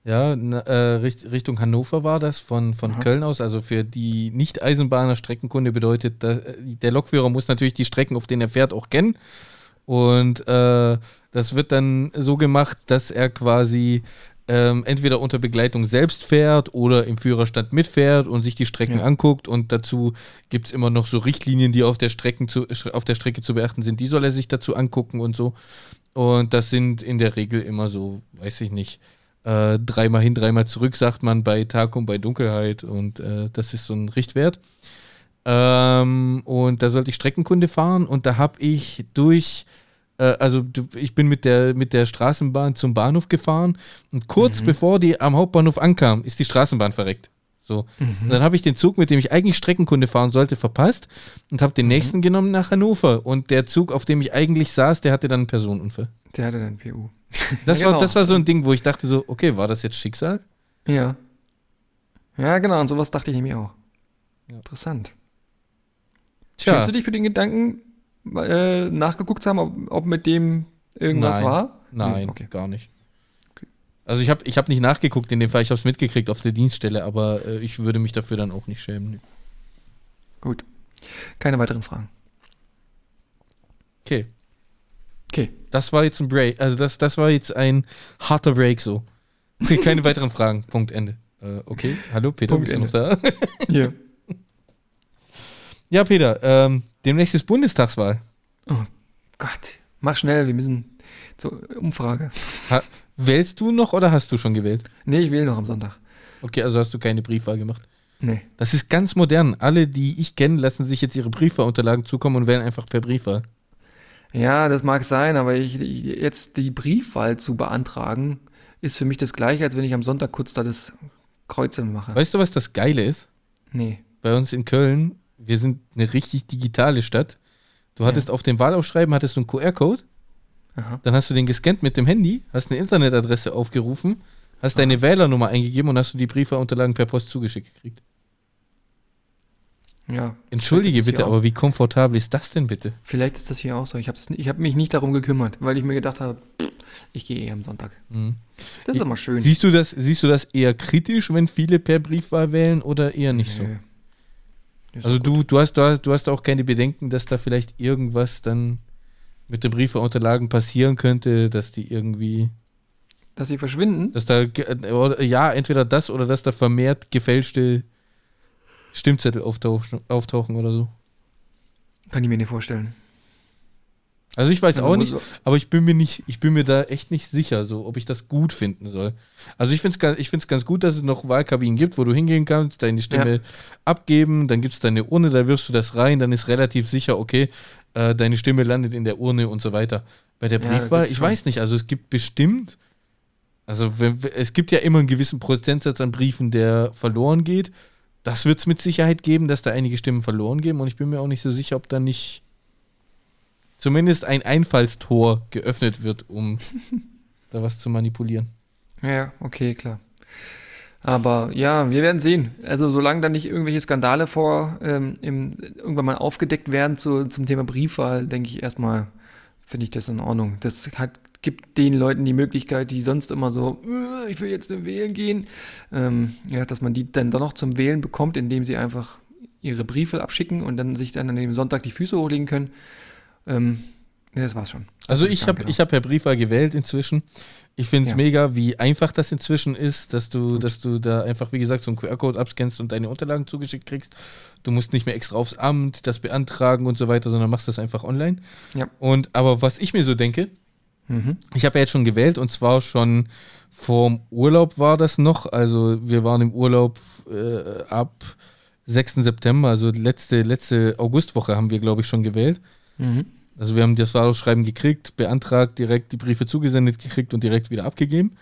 Ja, äh, Richtung Hannover war das, von, von Köln aus. Also für die Nicht-Eisenbahner Streckenkunde bedeutet, der Lokführer muss natürlich die Strecken, auf denen er fährt, auch kennen. Und äh, das wird dann so gemacht, dass er quasi ähm, entweder unter Begleitung selbst fährt oder im Führerstand mitfährt und sich die Strecken ja. anguckt. Und dazu gibt es immer noch so Richtlinien, die auf der, Strecken zu, auf der Strecke zu beachten sind. Die soll er sich dazu angucken und so. Und das sind in der Regel immer so, weiß ich nicht, äh, dreimal hin, dreimal zurück, sagt man bei Tag und bei Dunkelheit. Und äh, das ist so ein Richtwert. Ähm, und da sollte ich Streckenkunde fahren und da habe ich durch, äh, also ich bin mit der, mit der Straßenbahn zum Bahnhof gefahren und kurz mhm. bevor die am Hauptbahnhof ankam, ist die Straßenbahn verreckt. So. Mhm. Und dann habe ich den Zug, mit dem ich eigentlich Streckenkunde fahren sollte, verpasst und habe den mhm. nächsten genommen nach Hannover. Und der Zug, auf dem ich eigentlich saß, der hatte dann einen Personenunfall. Der hatte dann PU. Das, genau. war, das war so ein Ding, wo ich dachte so, okay, war das jetzt Schicksal? Ja. Ja, genau, und sowas dachte ich nämlich auch. Ja. Interessant. Tja. Schämst du dich für den Gedanken, äh, nachgeguckt zu haben, ob, ob, mit dem irgendwas Nein. war? Nein, okay. gar nicht. Okay. Also ich habe ich hab nicht nachgeguckt in dem Fall, ich habe es mitgekriegt auf der Dienststelle, aber äh, ich würde mich dafür dann auch nicht schämen. Gut. Keine weiteren Fragen. Okay. Okay. Das war jetzt ein Break. Also das, das war jetzt ein harter Break so. Okay, keine weiteren Fragen. Punkt, Ende. Äh, okay, hallo Peter, Punkt, bist du noch da? ja. Ja, Peter, ähm, demnächst ist Bundestagswahl. Oh Gott, mach schnell, wir müssen zur Umfrage. Ha, wählst du noch oder hast du schon gewählt? Nee, ich wähle noch am Sonntag. Okay, also hast du keine Briefwahl gemacht? Nee. Das ist ganz modern. Alle, die ich kenne, lassen sich jetzt ihre Briefwahlunterlagen zukommen und wählen einfach per Briefwahl. Ja, das mag sein, aber ich, jetzt die Briefwahl zu beantragen, ist für mich das gleiche, als wenn ich am Sonntag kurz da das Kreuzeln mache. Weißt du, was das Geile ist? Nee. Bei uns in Köln, wir sind eine richtig digitale Stadt. Du hattest ja. auf dem Wahlausschreiben hattest du einen QR-Code. Dann hast du den gescannt mit dem Handy, hast eine Internetadresse aufgerufen, hast Aha. deine Wählernummer eingegeben und hast du die Briefwahlunterlagen per Post zugeschickt gekriegt. Ja. Entschuldige bitte, aber wie komfortabel ist das denn bitte? Vielleicht ist das hier auch so. Ich habe hab mich nicht darum gekümmert, weil ich mir gedacht habe, ich gehe eh am Sonntag. Mhm. Das ist immer schön. Siehst du, das, siehst du das eher kritisch, wenn viele per Briefwahl wählen oder eher nicht nee. so? Also du, du, hast, du, hast, du hast auch keine Bedenken, dass da vielleicht irgendwas dann mit den Briefwahlunterlagen passieren könnte, dass die irgendwie. Dass sie verschwinden? Dass da, ja, entweder das oder dass da vermehrt gefälschte Stimmzettel auftauchen, auftauchen oder so. Kann ich mir nicht vorstellen. Also ich weiß also auch nicht, aber ich bin mir nicht, ich bin mir da echt nicht sicher, so ob ich das gut finden soll. Also ich finde es ich ganz gut, dass es noch Wahlkabinen gibt, wo du hingehen kannst, deine Stimme ja. abgeben, dann gibt es deine Urne, da wirfst du das rein, dann ist relativ sicher, okay, äh, deine Stimme landet in der Urne und so weiter. Bei der Briefwahl, ja, ich weiß nicht, also es gibt bestimmt, also wenn, es gibt ja immer einen gewissen Prozentsatz an Briefen, der verloren geht. Das wird es mit Sicherheit geben, dass da einige Stimmen verloren gehen und ich bin mir auch nicht so sicher, ob da nicht zumindest ein Einfallstor geöffnet wird, um da was zu manipulieren. Ja, okay, klar. Aber ja, wir werden sehen. Also solange da nicht irgendwelche Skandale vor ähm, im, irgendwann mal aufgedeckt werden zu, zum Thema Briefwahl, denke ich erstmal, finde ich das in Ordnung. Das hat, gibt den Leuten die Möglichkeit, die sonst immer so, äh, ich will jetzt wählen gehen, ähm, ja, dass man die dann doch noch zum Wählen bekommt, indem sie einfach ihre Briefe abschicken und dann sich dann an dem Sonntag die Füße hochlegen können. Ähm, ja, das war's schon. Das also ich habe genau. hab per Briefwahl gewählt inzwischen. Ich finde es ja. mega, wie einfach das inzwischen ist, dass du, dass du da einfach, wie gesagt, so einen QR-Code abscannst und deine Unterlagen zugeschickt kriegst. Du musst nicht mehr extra aufs Amt, das beantragen und so weiter, sondern machst das einfach online. Ja. Und aber was ich mir so denke, mhm. ich habe ja jetzt schon gewählt und zwar schon vorm Urlaub war das noch. Also wir waren im Urlaub äh, ab 6. September, also letzte, letzte Augustwoche haben wir, glaube ich, schon gewählt. Mhm. Also wir haben das Wahlausschreiben gekriegt, beantragt, direkt die Briefe zugesendet gekriegt und direkt wieder abgegeben.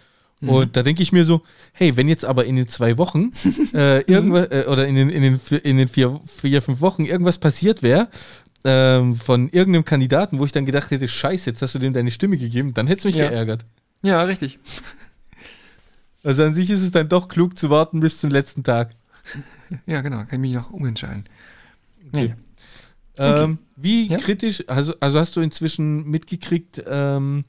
Mhm. Und da denke ich mir so, hey, wenn jetzt aber in den zwei Wochen äh, irgendwas, äh, oder in den, in den, in den vier, vier, fünf Wochen irgendwas passiert wäre, ähm, von irgendeinem Kandidaten, wo ich dann gedacht hätte, scheiße, jetzt hast du dem deine Stimme gegeben, dann hätte es mich ja. geärgert. Ja, richtig. Also an sich ist es dann doch klug zu warten bis zum letzten Tag. Ja, genau, kann ich mich noch umentscheiden. Okay. Ja. Ähm, wie ja? kritisch, also, also hast du inzwischen mitgekriegt, ähm,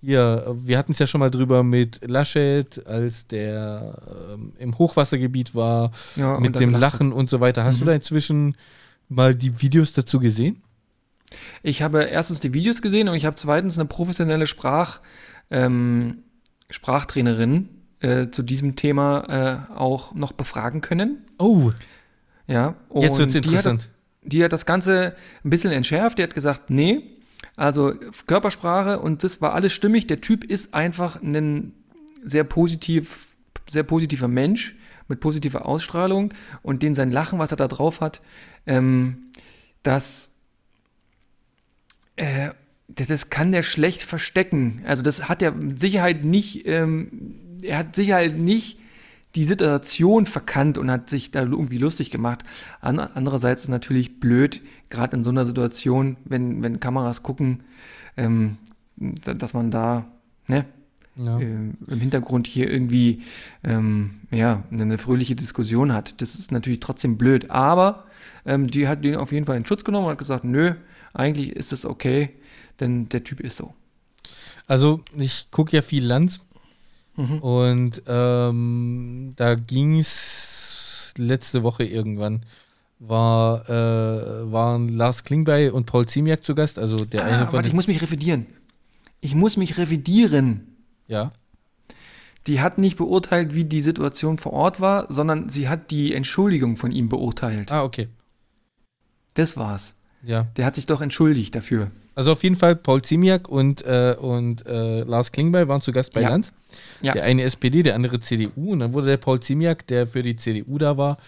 hier, wir hatten es ja schon mal drüber mit Laschet, als der ähm, im Hochwassergebiet war, ja, mit dem Lachen und so weiter. Hast mhm. du da inzwischen mal die Videos dazu gesehen? Ich habe erstens die Videos gesehen und ich habe zweitens eine professionelle Sprach, ähm, Sprachtrainerin äh, zu diesem Thema äh, auch noch befragen können. Oh. Ja. Jetzt wird es interessant die hat das Ganze ein bisschen entschärft. Die hat gesagt, nee, also Körpersprache und das war alles stimmig. Der Typ ist einfach ein sehr positiv, sehr positiver Mensch mit positiver Ausstrahlung und den sein Lachen, was er da drauf hat, ähm, das, äh, das, kann der schlecht verstecken. Also das hat er mit Sicherheit nicht, ähm, er hat Sicherheit nicht die Situation verkannt und hat sich da irgendwie lustig gemacht. Andererseits ist natürlich blöd, gerade in so einer Situation, wenn, wenn Kameras gucken, ähm, dass man da ne, ja. äh, im Hintergrund hier irgendwie ähm, ja, eine fröhliche Diskussion hat. Das ist natürlich trotzdem blöd. Aber ähm, die hat den auf jeden Fall in Schutz genommen und hat gesagt, nö, eigentlich ist das okay, denn der Typ ist so. Also ich gucke ja viel Land Mhm. Und ähm, da ging es letzte Woche irgendwann. War, äh, waren Lars Klingbeil und Paul Ziemiak zu Gast. Also der ah, eine von warte, ich muss mich revidieren. Ich muss mich revidieren. Ja. Die hat nicht beurteilt, wie die Situation vor Ort war, sondern sie hat die Entschuldigung von ihm beurteilt. Ah, okay. Das war's. Ja. Der hat sich doch entschuldigt dafür. Also auf jeden Fall Paul Ziemiak und, äh, und äh, Lars Klingbeil waren zu Gast bei ja. Lanz. Ja. Der eine SPD, der andere CDU. Und dann wurde der Paul Ziemiak, der für die CDU da war,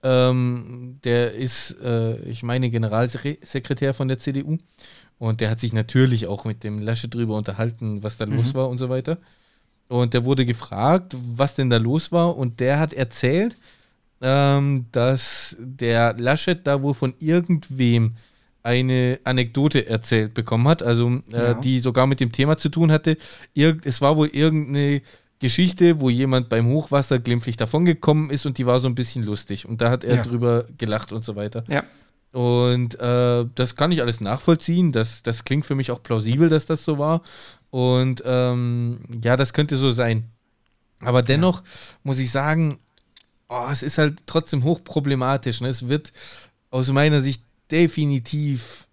Ähm, der ist, äh, ich meine, Generalsekretär von der CDU. Und der hat sich natürlich auch mit dem Lasche drüber unterhalten, was da mhm. los war und so weiter. Und der wurde gefragt, was denn da los war. Und der hat erzählt, ähm, dass der Laschet da wohl von irgendwem eine Anekdote erzählt bekommen hat, also äh, ja. die sogar mit dem Thema zu tun hatte. Irg es war wohl irgendeine Geschichte, wo jemand beim Hochwasser glimpflich davongekommen ist und die war so ein bisschen lustig. Und da hat er ja. drüber gelacht und so weiter. Ja. Und äh, das kann ich alles nachvollziehen. Das, das klingt für mich auch plausibel, dass das so war. Und ähm, ja, das könnte so sein. Aber dennoch ja. muss ich sagen, oh, es ist halt trotzdem hochproblematisch. Ne? Es wird aus meiner Sicht definitiv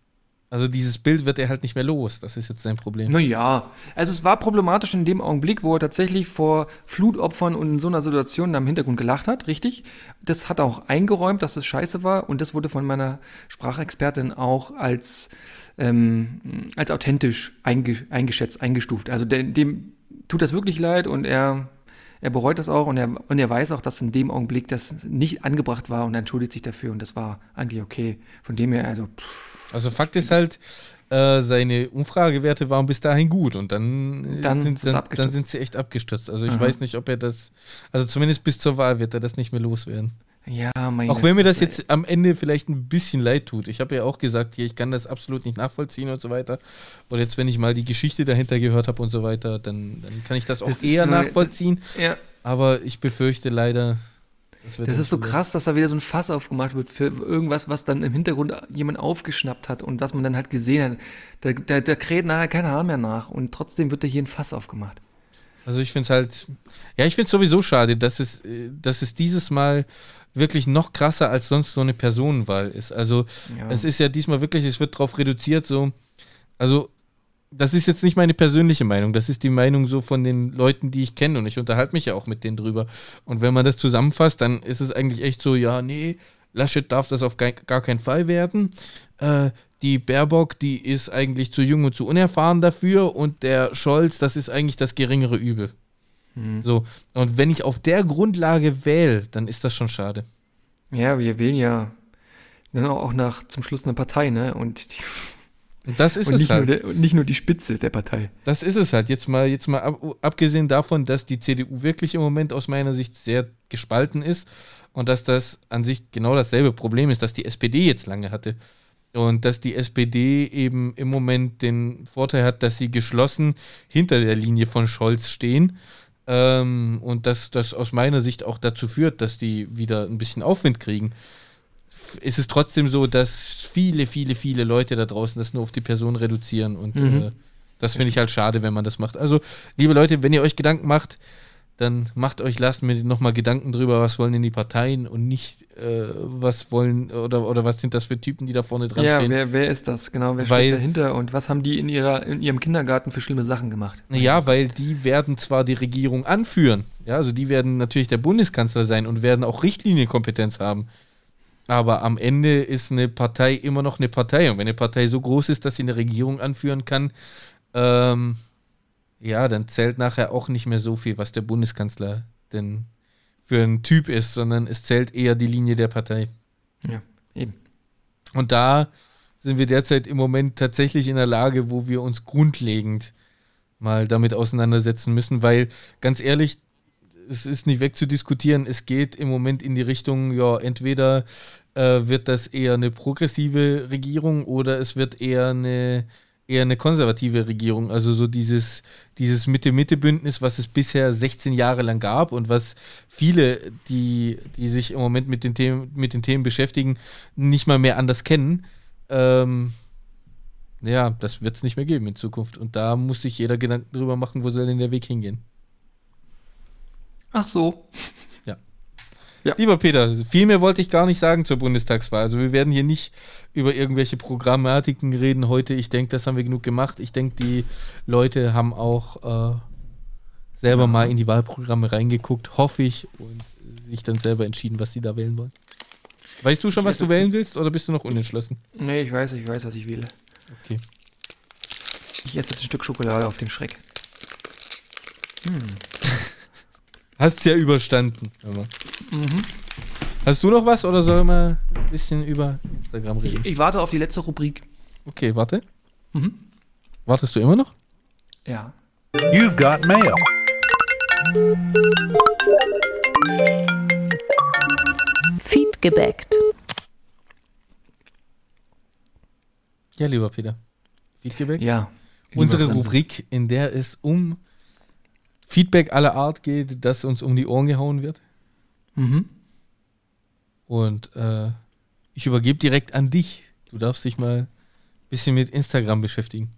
also dieses Bild wird er halt nicht mehr los. Das ist jetzt sein Problem. Naja, also es war problematisch in dem Augenblick, wo er tatsächlich vor Flutopfern und in so einer Situation am Hintergrund gelacht hat, richtig. Das hat auch eingeräumt, dass es scheiße war und das wurde von meiner Sprachexpertin auch als, ähm, als authentisch einge eingeschätzt, eingestuft. Also der, dem tut das wirklich leid und er er bereut das auch und er, und er weiß auch, dass in dem Augenblick das nicht angebracht war und er entschuldigt sich dafür und das war eigentlich okay. Von dem her, also. Pff, also Fakt ist halt, äh, seine Umfragewerte waren bis dahin gut und dann, dann, sind, dann, dann sind sie echt abgestürzt. Also ich Aha. weiß nicht, ob er das, also zumindest bis zur Wahl wird er das nicht mehr loswerden. Ja, meine Auch wenn mir das jetzt am Ende vielleicht ein bisschen leid tut. Ich habe ja auch gesagt, hier, ich kann das absolut nicht nachvollziehen und so weiter. Und jetzt, wenn ich mal die Geschichte dahinter gehört habe und so weiter, dann, dann kann ich das auch das eher so, nachvollziehen. Ja. Aber ich befürchte leider. Das, das ist so krass, dass da wieder so ein Fass aufgemacht wird für irgendwas, was dann im Hintergrund jemand aufgeschnappt hat und was man dann halt gesehen hat. Da, da, da kräht nachher kein Hahn mehr nach und trotzdem wird da hier ein Fass aufgemacht. Also ich finde es halt, ja, ich finde es sowieso schade, dass es, dass es dieses Mal wirklich noch krasser als sonst so eine Personenwahl ist. Also ja. es ist ja diesmal wirklich, es wird darauf reduziert, so, also das ist jetzt nicht meine persönliche Meinung, das ist die Meinung so von den Leuten, die ich kenne und ich unterhalte mich ja auch mit denen drüber. Und wenn man das zusammenfasst, dann ist es eigentlich echt so, ja, nee, Laschet darf das auf gar, gar keinen Fall werden. Äh, die Baerbock, die ist eigentlich zu jung und zu unerfahren dafür und der Scholz, das ist eigentlich das geringere Übel. Mhm. So, und wenn ich auf der Grundlage wähle, dann ist das schon schade. Ja, wir wählen ja dann auch nach zum Schluss eine Partei, ne? Und die das ist und es halt. Der, nicht nur die Spitze der Partei. Das ist es halt. Jetzt mal, jetzt mal ab, abgesehen davon, dass die CDU wirklich im Moment aus meiner Sicht sehr gespalten ist und dass das an sich genau dasselbe Problem ist, das die SPD jetzt lange hatte. Und dass die SPD eben im Moment den Vorteil hat, dass sie geschlossen hinter der Linie von Scholz stehen ähm, und dass das aus meiner Sicht auch dazu führt, dass die wieder ein bisschen Aufwind kriegen. Ist es trotzdem so, dass viele, viele, viele Leute da draußen das nur auf die Person reduzieren und mhm. äh, das finde ich halt schade, wenn man das macht. Also, liebe Leute, wenn ihr euch Gedanken macht, dann macht euch, lasst mir nochmal Gedanken drüber, was wollen denn die Parteien und nicht, äh, was wollen oder, oder was sind das für Typen, die da vorne dran ja, stehen. Ja, wer, wer ist das? Genau, wer weil, steht dahinter und was haben die in, ihrer, in ihrem Kindergarten für schlimme Sachen gemacht? Ja, weil die werden zwar die Regierung anführen, ja, also die werden natürlich der Bundeskanzler sein und werden auch Richtlinienkompetenz haben. Aber am Ende ist eine Partei immer noch eine Partei. Und wenn eine Partei so groß ist, dass sie eine Regierung anführen kann, ähm, ja, dann zählt nachher auch nicht mehr so viel, was der Bundeskanzler denn für ein Typ ist, sondern es zählt eher die Linie der Partei. Ja, eben. Und da sind wir derzeit im Moment tatsächlich in der Lage, wo wir uns grundlegend mal damit auseinandersetzen müssen, weil ganz ehrlich, es ist nicht wegzudiskutieren, es geht im Moment in die Richtung, ja, entweder äh, wird das eher eine progressive Regierung oder es wird eher eine eher eine konservative Regierung, also so dieses, dieses Mitte-Mitte-Bündnis, was es bisher 16 Jahre lang gab und was viele, die, die sich im Moment mit den Themen, mit den Themen beschäftigen, nicht mal mehr anders kennen. Ähm, ja, das wird es nicht mehr geben in Zukunft. Und da muss sich jeder Gedanken drüber machen, wo soll denn der Weg hingehen. Ach so. Ja. Lieber Peter, viel mehr wollte ich gar nicht sagen zur Bundestagswahl. Also wir werden hier nicht über irgendwelche Programmatiken reden heute. Ich denke, das haben wir genug gemacht. Ich denke, die Leute haben auch äh, selber ja. mal in die Wahlprogramme reingeguckt, hoffe ich, und sich dann selber entschieden, was sie da wählen wollen. Weißt du schon, was du wählen willst oder bist du noch unentschlossen? Nee, ich weiß, ich weiß, was ich wähle. Okay. Ich esse jetzt ein Stück Schokolade auf den Schreck. Hm. Hast es ja überstanden. Aber. Mhm. Hast du noch was oder sollen wir ein bisschen über Instagram reden? Ich, ich warte auf die letzte Rubrik. Okay, warte. Mhm. Wartest du immer noch? Ja. You've got mail. Feed gebackt. Ja, lieber Peter. Feed gebackt? Ja. Unsere Rubrik, in der es um Feedback aller Art geht, das uns um die Ohren gehauen wird. Mhm. Und äh, ich übergebe direkt an dich. Du darfst dich mal ein bisschen mit Instagram beschäftigen.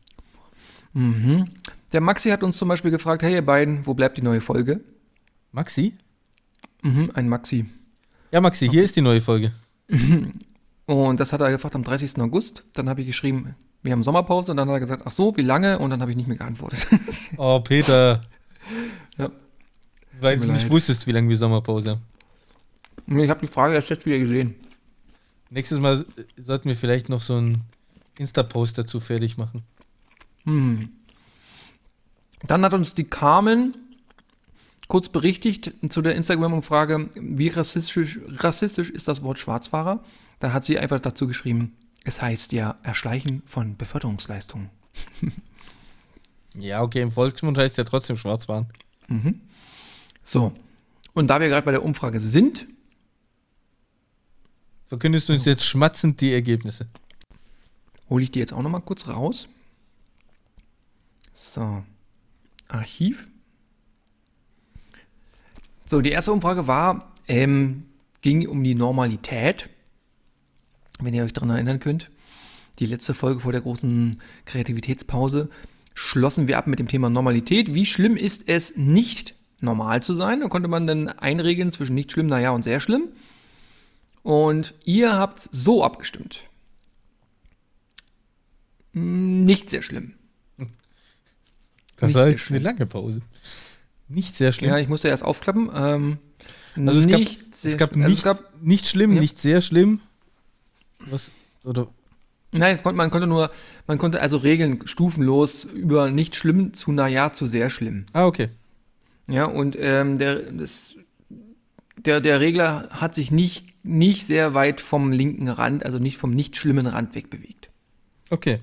Mhm. Der Maxi hat uns zum Beispiel gefragt, hey ihr beiden, wo bleibt die neue Folge? Maxi? Mhm, ein Maxi. Ja, Maxi, hier ist die neue Folge. Und das hat er gefragt am 30. August. Dann habe ich geschrieben, wir haben Sommerpause und dann hat er gesagt, ach so, wie lange? Und dann habe ich nicht mehr geantwortet. oh, Peter. Ja. Weil du nicht wusstest, wie lange wir Sommerpause haben. Ich habe die Frage erst jetzt wieder gesehen. Nächstes Mal sollten wir vielleicht noch so einen Insta-Post dazu fertig machen. Hm. Dann hat uns die Carmen kurz berichtigt zu der Instagram-Umfrage, wie rassistisch, rassistisch ist das Wort Schwarzfahrer. Da hat sie einfach dazu geschrieben, es heißt ja Erschleichen von Beförderungsleistungen. ja, okay, im Volksmund heißt ja trotzdem Schwarzfahren. Mhm. So, und da wir gerade bei der Umfrage sind, verkündest du uns jetzt schmatzend die Ergebnisse. Hole ich die jetzt auch noch mal kurz raus. So, Archiv. So, die erste Umfrage war, ähm, ging um die Normalität. Wenn ihr euch daran erinnern könnt, die letzte Folge vor der großen Kreativitätspause schlossen wir ab mit dem Thema Normalität. Wie schlimm ist es, nicht normal zu sein? Da konnte man dann einregeln zwischen nicht schlimm, naja und sehr schlimm. Und ihr habt so abgestimmt. Nicht sehr schlimm. Das war jetzt eine lange Pause. Nicht sehr schlimm. Ja, ich musste erst aufklappen. Ähm, also es gab, es gab, nicht, also es gab nicht schlimm, ja. nicht sehr schlimm. Was, oder? Nein, man konnte nur, man konnte also regeln stufenlos über nicht schlimm zu naja zu sehr schlimm. Ah, okay. Ja, und ähm, der, das, der, der Regler hat sich nicht, nicht sehr weit vom linken Rand, also nicht vom nicht schlimmen Rand wegbewegt. Okay.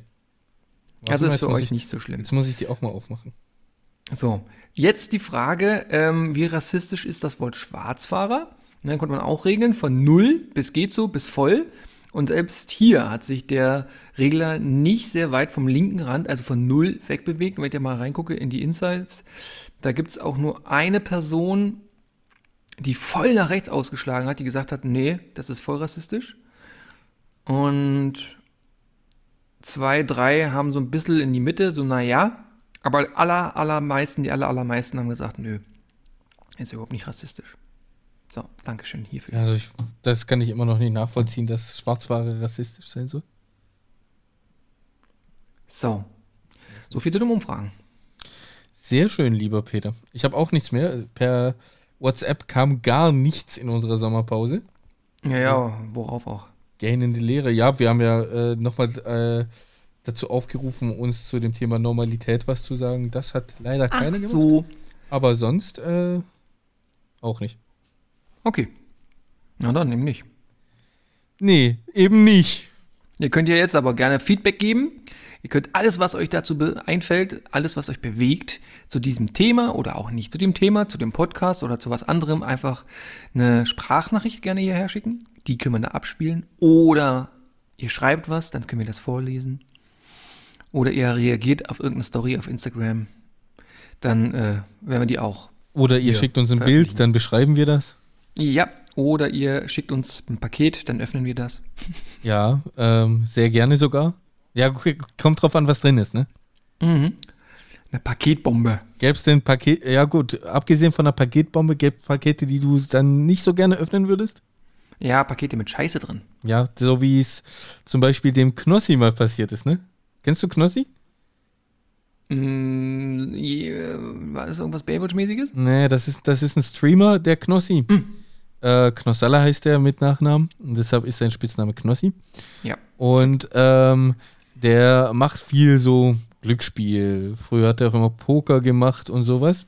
Warte also ist für euch ich, nicht so schlimm. Jetzt muss ich die auch mal aufmachen. So, jetzt die Frage, ähm, wie rassistisch ist das Wort Schwarzfahrer? Und dann konnte man auch regeln, von null bis geht so bis voll. Und selbst hier hat sich der Regler nicht sehr weit vom linken Rand, also von null wegbewegt. wenn ich da mal reingucke in die Insights, da gibt es auch nur eine Person, die voll nach rechts ausgeschlagen hat, die gesagt hat, nee, das ist voll rassistisch. Und zwei, drei haben so ein bisschen in die Mitte, so naja. Aber aller, allermeisten, die aller, allermeisten haben gesagt, nö, ist überhaupt nicht rassistisch. So, Dankeschön hierfür. Also ich, das kann ich immer noch nicht nachvollziehen, dass Schwarzware rassistisch sein soll. So. So viel zu den Umfragen. Sehr schön, lieber Peter. Ich habe auch nichts mehr. Per WhatsApp kam gar nichts in unserer Sommerpause. Ja, ja, worauf auch? Gähnende Lehre. Ja, wir haben ja äh, nochmal äh, dazu aufgerufen, uns zu dem Thema Normalität was zu sagen. Das hat leider Ach keiner so. gemacht. Aber sonst äh, auch nicht. Okay. Na dann, eben nicht. Nee, eben nicht. Ihr könnt ja jetzt aber gerne Feedback geben. Ihr könnt alles, was euch dazu einfällt, alles, was euch bewegt, zu diesem Thema oder auch nicht zu dem Thema, zu dem Podcast oder zu was anderem, einfach eine Sprachnachricht gerne hierher schicken. Die können wir da abspielen. Oder ihr schreibt was, dann können wir das vorlesen. Oder ihr reagiert auf irgendeine Story auf Instagram. Dann äh, werden wir die auch. Oder ihr schickt uns ein Bild, dann beschreiben wir das. Ja, oder ihr schickt uns ein Paket, dann öffnen wir das. Ja, ähm, sehr gerne sogar. Ja, kommt drauf an, was drin ist, ne? Mhm. Eine Paketbombe. Gäbe es denn Paket, ja gut, abgesehen von einer Paketbombe, gäbe es Pakete, die du dann nicht so gerne öffnen würdest? Ja, Pakete mit Scheiße drin. Ja, so wie es zum Beispiel dem Knossi mal passiert ist, ne? Kennst du Knossi? Mm, yeah, war das irgendwas Baywatch-mäßiges? Nee, das ist, das ist ein Streamer, der Knossi. Mhm. Äh, Knossalla heißt der mit Nachnamen und deshalb ist sein Spitzname Knossi. Ja. Und ähm, der macht viel so Glücksspiel. Früher hat er auch immer Poker gemacht und sowas.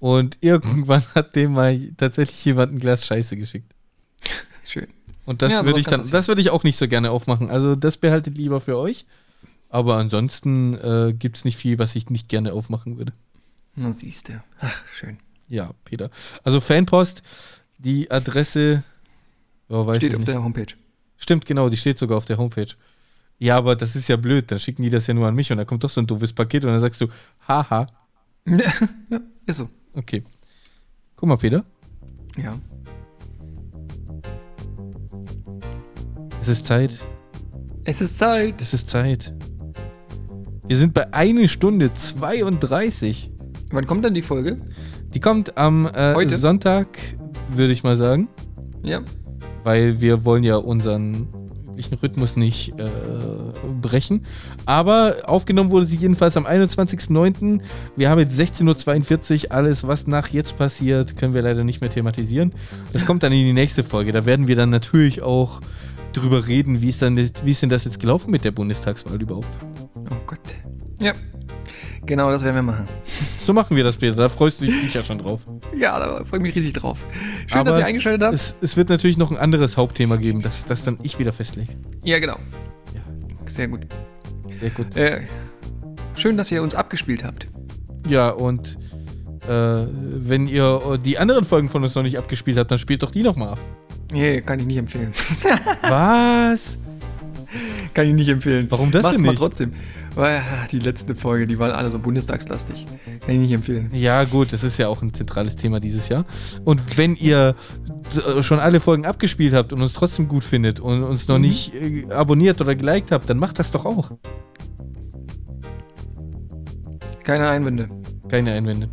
Und irgendwann hat dem mal tatsächlich jemand ein Glas Scheiße geschickt. Schön. Und das ja, würde ich dann, das würde ich auch nicht so gerne aufmachen. Also das behaltet lieber für euch. Aber ansonsten äh, gibt es nicht viel, was ich nicht gerne aufmachen würde. Na siehst du. Ach, schön. Ja, Peter. Also Fanpost, die Adresse oh, steht auf nicht. der Homepage. Stimmt, genau, die steht sogar auf der Homepage. Ja, aber das ist ja blöd. Dann schicken die das ja nur an mich und dann kommt doch so ein doofes Paket und dann sagst du, haha. ja, ist so. Okay. Guck mal, Peter. Ja. Es ist Zeit. Es ist Zeit. Es ist Zeit. Wir sind bei 1 Stunde 32. Wann kommt dann die Folge? Die kommt am äh, Sonntag, würde ich mal sagen. Ja. Weil wir wollen ja unseren üblichen Rhythmus nicht äh, brechen. Aber aufgenommen wurde sie jedenfalls am 21.09. Wir haben jetzt 16.42 Uhr. Alles, was nach jetzt passiert, können wir leider nicht mehr thematisieren. Das kommt dann in die nächste Folge. Da werden wir dann natürlich auch drüber reden, wie ist, dann, wie ist denn das jetzt gelaufen mit der Bundestagswahl überhaupt. Oh Gott. Ja. Genau, das werden wir machen. So machen wir das, Peter. Da freust du dich sicher schon drauf. Ja, da freue ich mich riesig drauf. Schön, Aber dass ihr eingeschaltet habt. Es, es, wird natürlich noch ein anderes Hauptthema geben, das, das dann ich wieder festlege. Ja, genau. Ja. Sehr gut. Sehr gut. Äh, schön, dass ihr uns abgespielt habt. Ja, und äh, wenn ihr die anderen Folgen von uns noch nicht abgespielt habt, dann spielt doch die nochmal ab. Nee, kann ich nicht empfehlen. Was? kann ich nicht empfehlen. Warum das Macht's denn nicht? mal trotzdem. Weil die letzte Folge, die waren alle so bundestagslastig. Kann ich nicht empfehlen. Ja, gut, das ist ja auch ein zentrales Thema dieses Jahr. Und wenn ihr schon alle Folgen abgespielt habt und uns trotzdem gut findet und uns noch mhm. nicht äh, abonniert oder geliked habt, dann macht das doch auch. Keine Einwände. Keine Einwände.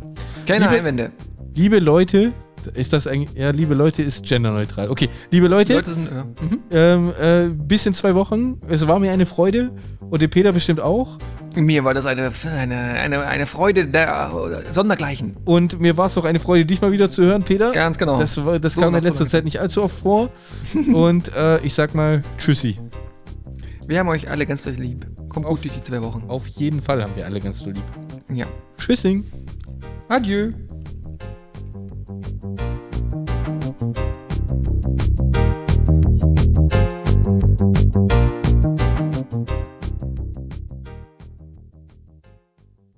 Keine liebe, Einwände. Liebe Leute, ist das eigentlich. Ja, liebe Leute, ist genderneutral. Okay, liebe Leute, Leute sind, ja. mhm. ähm, äh, bis in zwei Wochen. Es war mir eine Freude und dem Peter bestimmt auch. Mir war das eine, eine, eine, eine Freude der Sondergleichen. Und mir war es auch eine Freude, dich mal wieder zu hören, Peter. Ganz genau. Das, das so kam in letzter Zeit nicht allzu oft vor. und äh, ich sag mal Tschüssi. Wir haben euch alle ganz doll lieb. Kommt auf, gut durch die zwei Wochen. Auf jeden Fall haben wir alle ganz doll lieb. Ja. Tschüssing. Adieu.